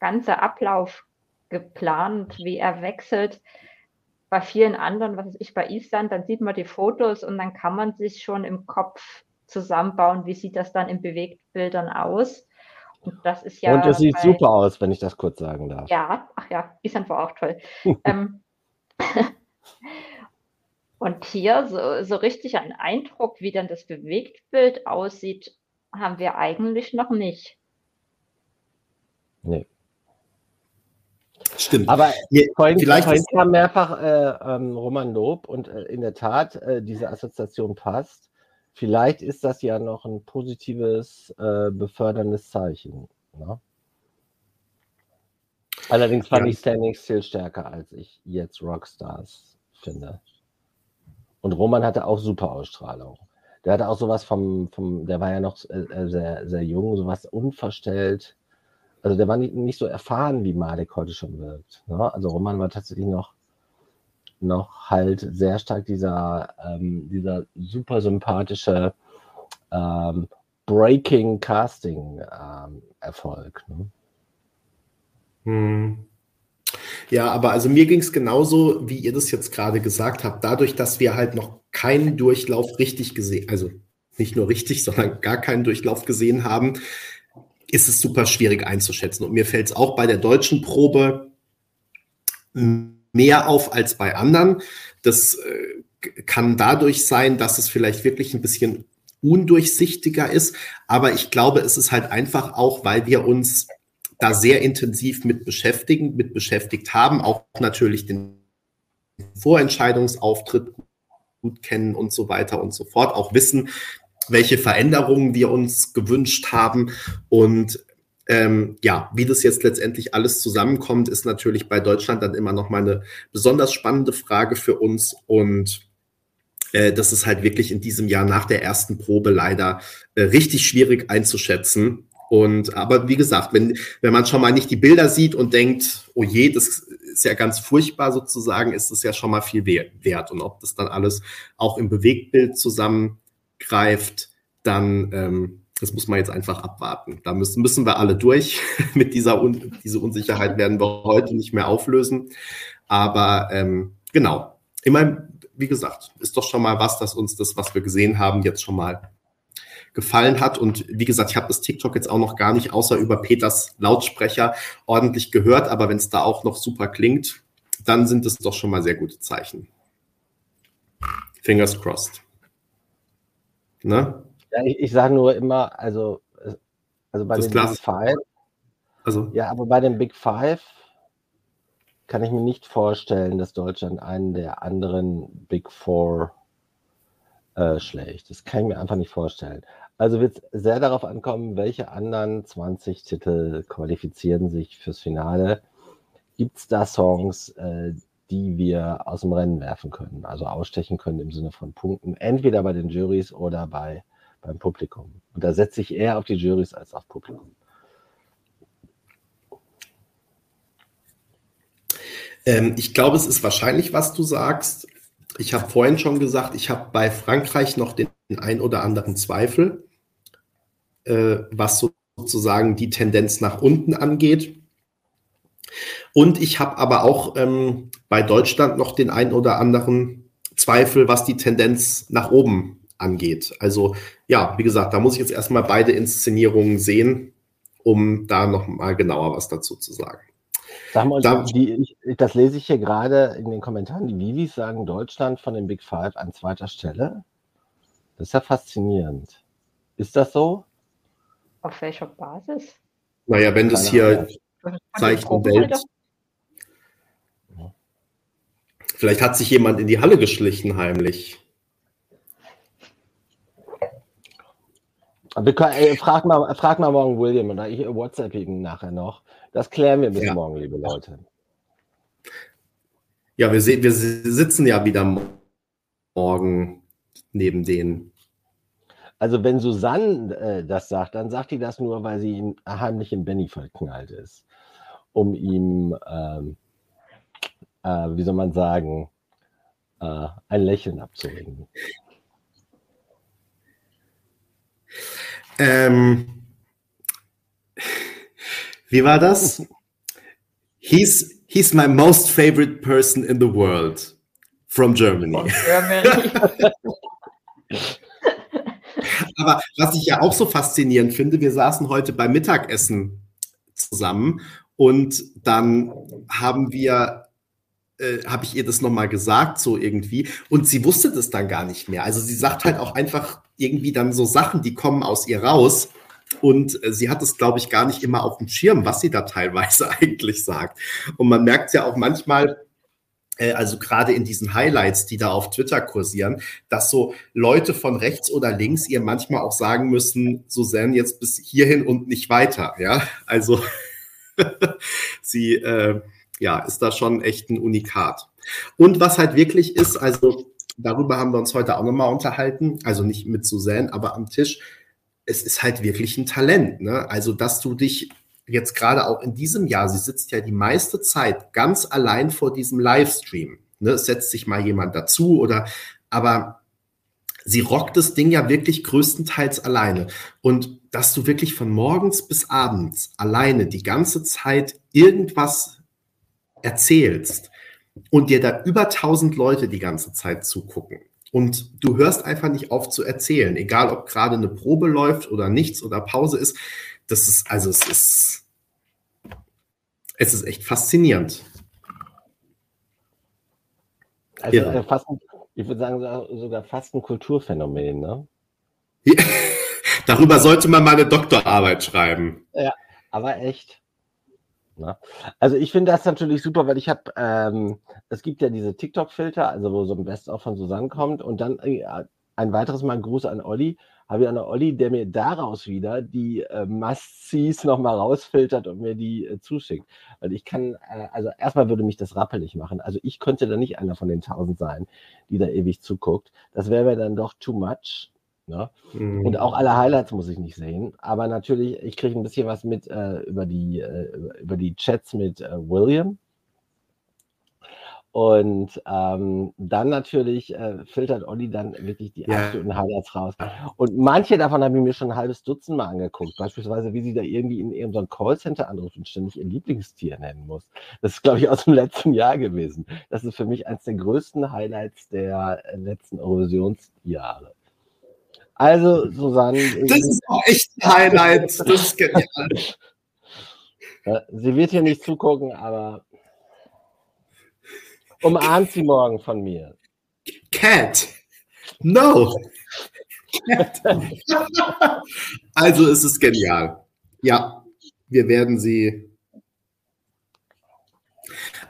ganze Ablauf geplant, wie er wechselt. Bei vielen anderen, was weiß ich, bei Island, dann sieht man die Fotos und dann kann man sich schon im Kopf zusammenbauen, wie sieht das dann in Bewegtbildern aus. Und das ist ja. Und es sieht bei, super aus, wenn ich das kurz sagen darf. Ja, ach ja, Island war auch toll. ähm, und hier so, so richtig ein Eindruck, wie dann das Bewegtbild aussieht, haben wir eigentlich noch nicht. Nee. Stimmt. Aber Hier, vorhin, vielleicht vorhin kam mehrfach äh, ähm, Roman Lob und äh, in der Tat, äh, diese Assoziation passt. Vielleicht ist das ja noch ein positives, äh, beförderndes Zeichen. Ne? Allerdings fand ja. ich Standing Still stärker, als ich jetzt Rockstars finde. Und Roman hatte auch super Ausstrahlung. Der hatte auch sowas vom, vom der war ja noch äh, äh, sehr, sehr jung, sowas unverstellt. Also der war nicht, nicht so erfahren, wie Malek heute schon wirkt. Ne? Also Roman war tatsächlich noch, noch halt sehr stark dieser, ähm, dieser super sympathische ähm, Breaking Casting ähm, Erfolg. Ne? Hm. Ja, aber also mir ging es genauso, wie ihr das jetzt gerade gesagt habt. Dadurch, dass wir halt noch keinen Durchlauf richtig gesehen, also nicht nur richtig, sondern gar keinen Durchlauf gesehen haben, ist es super schwierig einzuschätzen. Und mir fällt es auch bei der deutschen Probe mehr auf als bei anderen. Das äh, kann dadurch sein, dass es vielleicht wirklich ein bisschen undurchsichtiger ist. Aber ich glaube, es ist halt einfach auch, weil wir uns da sehr intensiv mit beschäftigen, mit beschäftigt haben, auch natürlich den Vorentscheidungsauftritt gut kennen und so weiter und so fort, auch wissen, welche Veränderungen wir uns gewünscht haben. Und ähm, ja, wie das jetzt letztendlich alles zusammenkommt, ist natürlich bei Deutschland dann immer noch mal eine besonders spannende Frage für uns. Und äh, das ist halt wirklich in diesem Jahr nach der ersten Probe leider äh, richtig schwierig einzuschätzen, und aber wie gesagt, wenn, wenn man schon mal nicht die Bilder sieht und denkt, oh je, das ist ja ganz furchtbar sozusagen, ist es ja schon mal viel wert. Und ob das dann alles auch im Bewegtbild zusammengreift, dann ähm, das muss man jetzt einfach abwarten. Da müssen, müssen wir alle durch. Mit dieser Un diese Unsicherheit werden wir heute nicht mehr auflösen. Aber ähm, genau, immer, wie gesagt, ist doch schon mal was, dass uns das, was wir gesehen haben, jetzt schon mal gefallen hat. Und wie gesagt, ich habe das TikTok jetzt auch noch gar nicht außer über Peters Lautsprecher ordentlich gehört, aber wenn es da auch noch super klingt, dann sind es doch schon mal sehr gute Zeichen. Fingers crossed. Ne? Ja, ich, ich sage nur immer, also Also bei das den Big Five. Also. Ja, aber bei den Big Five kann ich mir nicht vorstellen, dass Deutschland einen der anderen Big Four äh, schlägt. Das kann ich mir einfach nicht vorstellen. Also wird es sehr darauf ankommen, welche anderen 20 Titel qualifizieren sich fürs Finale. Gibt es da Songs, äh, die wir aus dem Rennen werfen können, also ausstechen können im Sinne von Punkten, entweder bei den Juries oder bei, beim Publikum. Und da setze ich eher auf die Juries als auf Publikum. Ähm, ich glaube, es ist wahrscheinlich, was du sagst. Ich habe vorhin schon gesagt, ich habe bei Frankreich noch den ein oder anderen Zweifel, äh, was sozusagen die Tendenz nach unten angeht. Und ich habe aber auch ähm, bei Deutschland noch den ein oder anderen Zweifel, was die Tendenz nach oben angeht. Also ja, wie gesagt, da muss ich jetzt erstmal beide Inszenierungen sehen, um da noch mal genauer was dazu zu sagen. Sag mal, da, die, ich, das lese ich hier gerade in den Kommentaren. Die Vivis sagen Deutschland von den Big Five an zweiter Stelle. Das ist ja faszinierend. Ist das so? Auf welcher Basis? Naja, wenn das hier Zeichen Welt. Vielleicht hat sich jemand in die Halle geschlichen heimlich. Können, ey, frag, mal, frag mal morgen William oder ich WhatsApp ihn nachher noch. Das klären wir bis ja. morgen, liebe Leute. Ja, wir, wir sitzen ja wieder morgen neben denen. Also wenn Susanne äh, das sagt, dann sagt die das nur, weil sie ihn heimlich in Benny verknallt ist, um ihm, ähm, äh, wie soll man sagen, äh, ein Lächeln abzuringen. Ähm, wie war das? He's, he's my most favorite person in the world from Germany. From Germany. Aber was ich ja auch so faszinierend finde, wir saßen heute beim Mittagessen zusammen und dann haben wir, äh, habe ich ihr das nochmal gesagt, so irgendwie, und sie wusste das dann gar nicht mehr. Also sie sagt halt auch einfach irgendwie dann so Sachen, die kommen aus ihr raus. Und äh, sie hat es, glaube ich, gar nicht immer auf dem Schirm, was sie da teilweise eigentlich sagt. Und man merkt ja auch manchmal, äh, also gerade in diesen Highlights, die da auf Twitter kursieren, dass so Leute von rechts oder links ihr manchmal auch sagen müssen, Susanne, jetzt bis hierhin und nicht weiter. Ja, also sie äh, ja, ist da schon echt ein Unikat. Und was halt wirklich ist, also darüber haben wir uns heute auch nochmal unterhalten, also nicht mit Susanne, aber am Tisch, es ist halt wirklich ein Talent. Ne? Also, dass du dich jetzt gerade auch in diesem Jahr, sie sitzt ja die meiste Zeit ganz allein vor diesem Livestream. Ne? Setzt sich mal jemand dazu oder, aber sie rockt das Ding ja wirklich größtenteils alleine. Und dass du wirklich von morgens bis abends alleine die ganze Zeit irgendwas erzählst und dir da über tausend Leute die ganze Zeit zugucken und du hörst einfach nicht auf zu erzählen, egal ob gerade eine Probe läuft oder nichts oder Pause ist. Das ist, also es ist, es ist echt faszinierend. Also ja. fast, ich würde sagen, sogar fast ein Kulturphänomen, ne? Ja. Darüber sollte man mal eine Doktorarbeit schreiben. Ja, aber echt. Ne? Also ich finde das natürlich super, weil ich habe, ähm, es gibt ja diese TikTok-Filter, also wo so ein Best-of von Susanne kommt und dann äh, ein weiteres Mal Gruß an Olli. Habe ich an Olli, der mir daraus wieder die äh, Must-Sees nochmal rausfiltert und mir die äh, zuschickt. Weil ich kann, äh, also erstmal würde mich das rappelig machen. Also ich könnte da nicht einer von den tausend sein, die da ewig zuguckt. Das wäre mir dann doch too much. Ne? Mhm. Und auch alle Highlights muss ich nicht sehen. Aber natürlich, ich kriege ein bisschen was mit äh, über, die, äh, über die Chats mit äh, William. Und ähm, dann natürlich äh, filtert Olli dann wirklich die ja. absoluten Highlights raus. Und manche davon habe ich mir schon ein halbes Dutzend Mal angeguckt. Beispielsweise, wie sie da irgendwie in irgendeinem Callcenter anruft und ständig ihr Lieblingstier nennen muss. Das ist, glaube ich, aus dem letzten Jahr gewesen. Das ist für mich eines der größten Highlights der äh, letzten Eurovisionsjahre. Also, Susanne. Das ist auch echt ein Highlight. Das ist genial. Sie wird hier nicht zugucken, aber umarmt sie morgen von mir. Cat. No. Cat. also es ist genial. Ja, wir werden sie.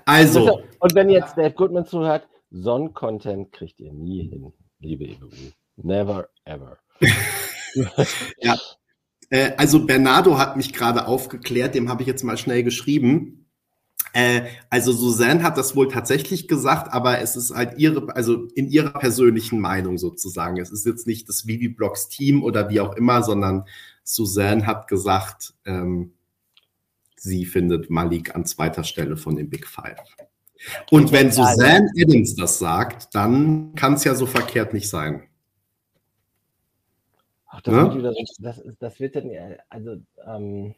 Also. Und wenn jetzt Dave Goodman zuhört, Son-Content kriegt ihr nie hin, liebe EBU. Never ever. ja. Äh, also Bernardo hat mich gerade aufgeklärt, dem habe ich jetzt mal schnell geschrieben. Äh, also Suzanne hat das wohl tatsächlich gesagt, aber es ist halt ihre, also in ihrer persönlichen Meinung sozusagen. Es ist jetzt nicht das Vivi Blogs Team oder wie auch immer, sondern Suzanne hat gesagt, ähm, sie findet Malik an zweiter Stelle von den Big Five. Und wenn Suzanne Adams das sagt, dann kann es ja so verkehrt nicht sein. Ach, das, ne? wird wieder das, das wird dann, also, ähm,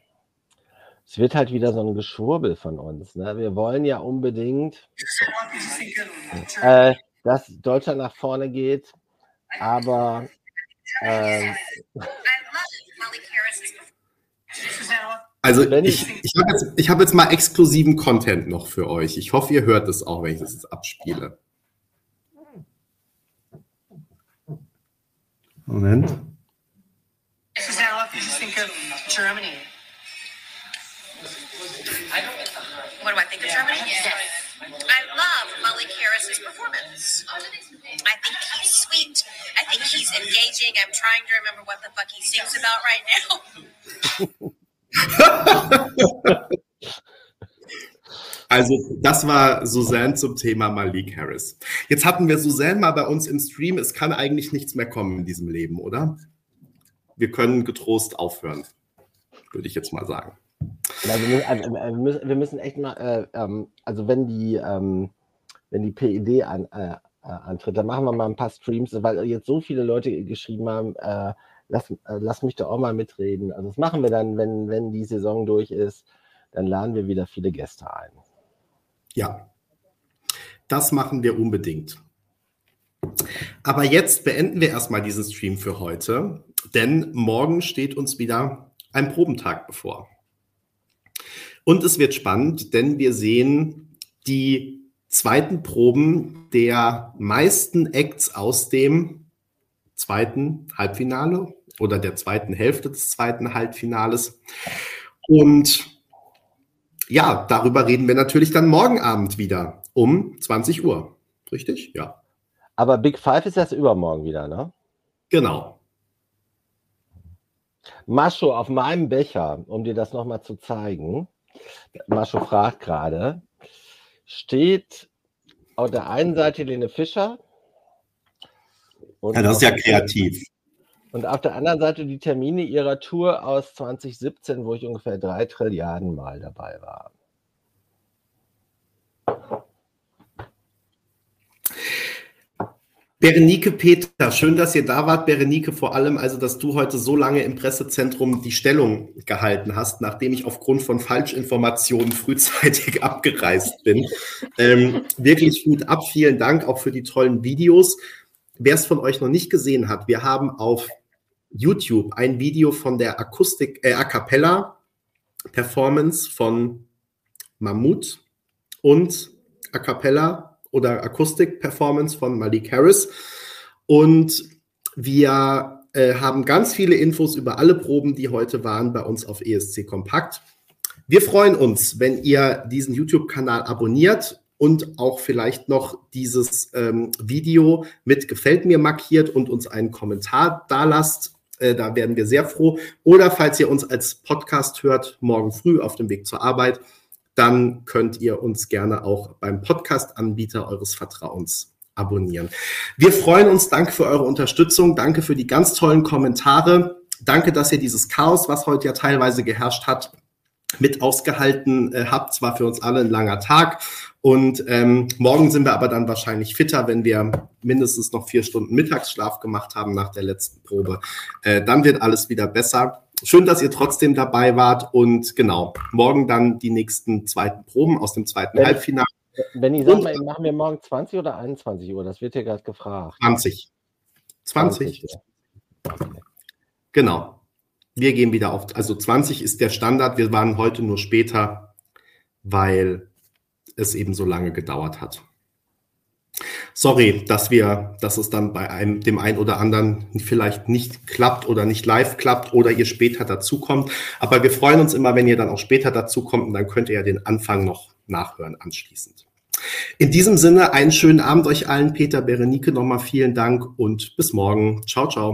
es wird halt wieder so ein Geschwurbel von uns. Ne? Wir wollen ja unbedingt, äh, dass Deutschland nach vorne geht, aber äh, also ich, ich habe jetzt, hab jetzt mal exklusiven Content noch für euch. Ich hoffe, ihr hört es auch, wenn ich das jetzt abspiele. Moment. Susanna, what did you think of Germany? What do I think of Germany? Yes. I love Malik Harris's performance. I think he's sweet. I think he's engaging. I'm trying to remember what the fuck he sings about right now. Also, das war Suzanne zum Thema Malik Harris. Jetzt hatten wir Suzanne mal bei uns im Stream. Es kann eigentlich nichts mehr kommen in diesem Leben, oder? Wir können getrost aufhören, würde ich jetzt mal sagen. Also wir, müssen, wir, müssen, echt mal, äh, ähm, also wenn die, ähm, wenn die PED an, äh, äh, antritt, dann machen wir mal ein paar Streams, weil jetzt so viele Leute geschrieben haben, äh, lass, äh, lass mich doch auch mal mitreden. Also das machen wir dann, wenn, wenn die Saison durch ist, dann laden wir wieder viele Gäste ein. Ja, das machen wir unbedingt. Aber jetzt beenden wir erstmal diesen Stream für heute denn morgen steht uns wieder ein Probentag bevor. Und es wird spannend, denn wir sehen die zweiten Proben der meisten Acts aus dem zweiten Halbfinale oder der zweiten Hälfte des zweiten Halbfinales. Und ja, darüber reden wir natürlich dann morgen Abend wieder um 20 Uhr. Richtig? Ja. Aber Big Five ist erst übermorgen wieder, ne? Genau. Mascho, auf meinem Becher, um dir das nochmal zu zeigen, Mascho fragt gerade, steht auf der einen Seite Helene Fischer. ja, das ist ja kreativ. Und auf der anderen Seite die Termine ihrer Tour aus 2017, wo ich ungefähr drei Trilliarden Mal dabei war. Berenike Peter, schön, dass ihr da wart. Berenike, vor allem also, dass du heute so lange im Pressezentrum die Stellung gehalten hast, nachdem ich aufgrund von Falschinformationen frühzeitig abgereist bin. Ähm, wirklich gut ab. Vielen Dank auch für die tollen Videos. Wer es von euch noch nicht gesehen hat, wir haben auf YouTube ein Video von der Akustik, äh, A Cappella Performance von Mammut und A Cappella oder Akustik-Performance von Malik Harris. Und wir äh, haben ganz viele Infos über alle Proben, die heute waren, bei uns auf ESC Kompakt. Wir freuen uns, wenn ihr diesen YouTube-Kanal abonniert und auch vielleicht noch dieses ähm, Video mit Gefällt mir markiert und uns einen Kommentar da lasst. Äh, da werden wir sehr froh. Oder falls ihr uns als Podcast hört, morgen früh auf dem Weg zur Arbeit, dann könnt ihr uns gerne auch beim Podcast-Anbieter eures Vertrauens abonnieren. Wir freuen uns. Danke für eure Unterstützung. Danke für die ganz tollen Kommentare. Danke, dass ihr dieses Chaos, was heute ja teilweise geherrscht hat, mit ausgehalten äh, habt. Es war für uns alle ein langer Tag. Und ähm, morgen sind wir aber dann wahrscheinlich fitter, wenn wir mindestens noch vier Stunden Mittagsschlaf gemacht haben nach der letzten Probe. Äh, dann wird alles wieder besser. Schön, dass ihr trotzdem dabei wart und genau, morgen dann die nächsten zweiten Proben aus dem zweiten wenn, Halbfinale. Wenn ich sag mal, machen wir morgen 20 oder 21 Uhr? Das wird hier gerade gefragt. 20. 20. 20 ja. Genau. Wir gehen wieder auf, also 20 ist der Standard. Wir waren heute nur später, weil es eben so lange gedauert hat. Sorry, dass wir, dass es dann bei einem, dem einen oder anderen vielleicht nicht klappt oder nicht live klappt oder ihr später dazukommt. Aber wir freuen uns immer, wenn ihr dann auch später dazukommt und dann könnt ihr ja den Anfang noch nachhören anschließend. In diesem Sinne einen schönen Abend euch allen. Peter, Berenike, nochmal vielen Dank und bis morgen. Ciao, ciao.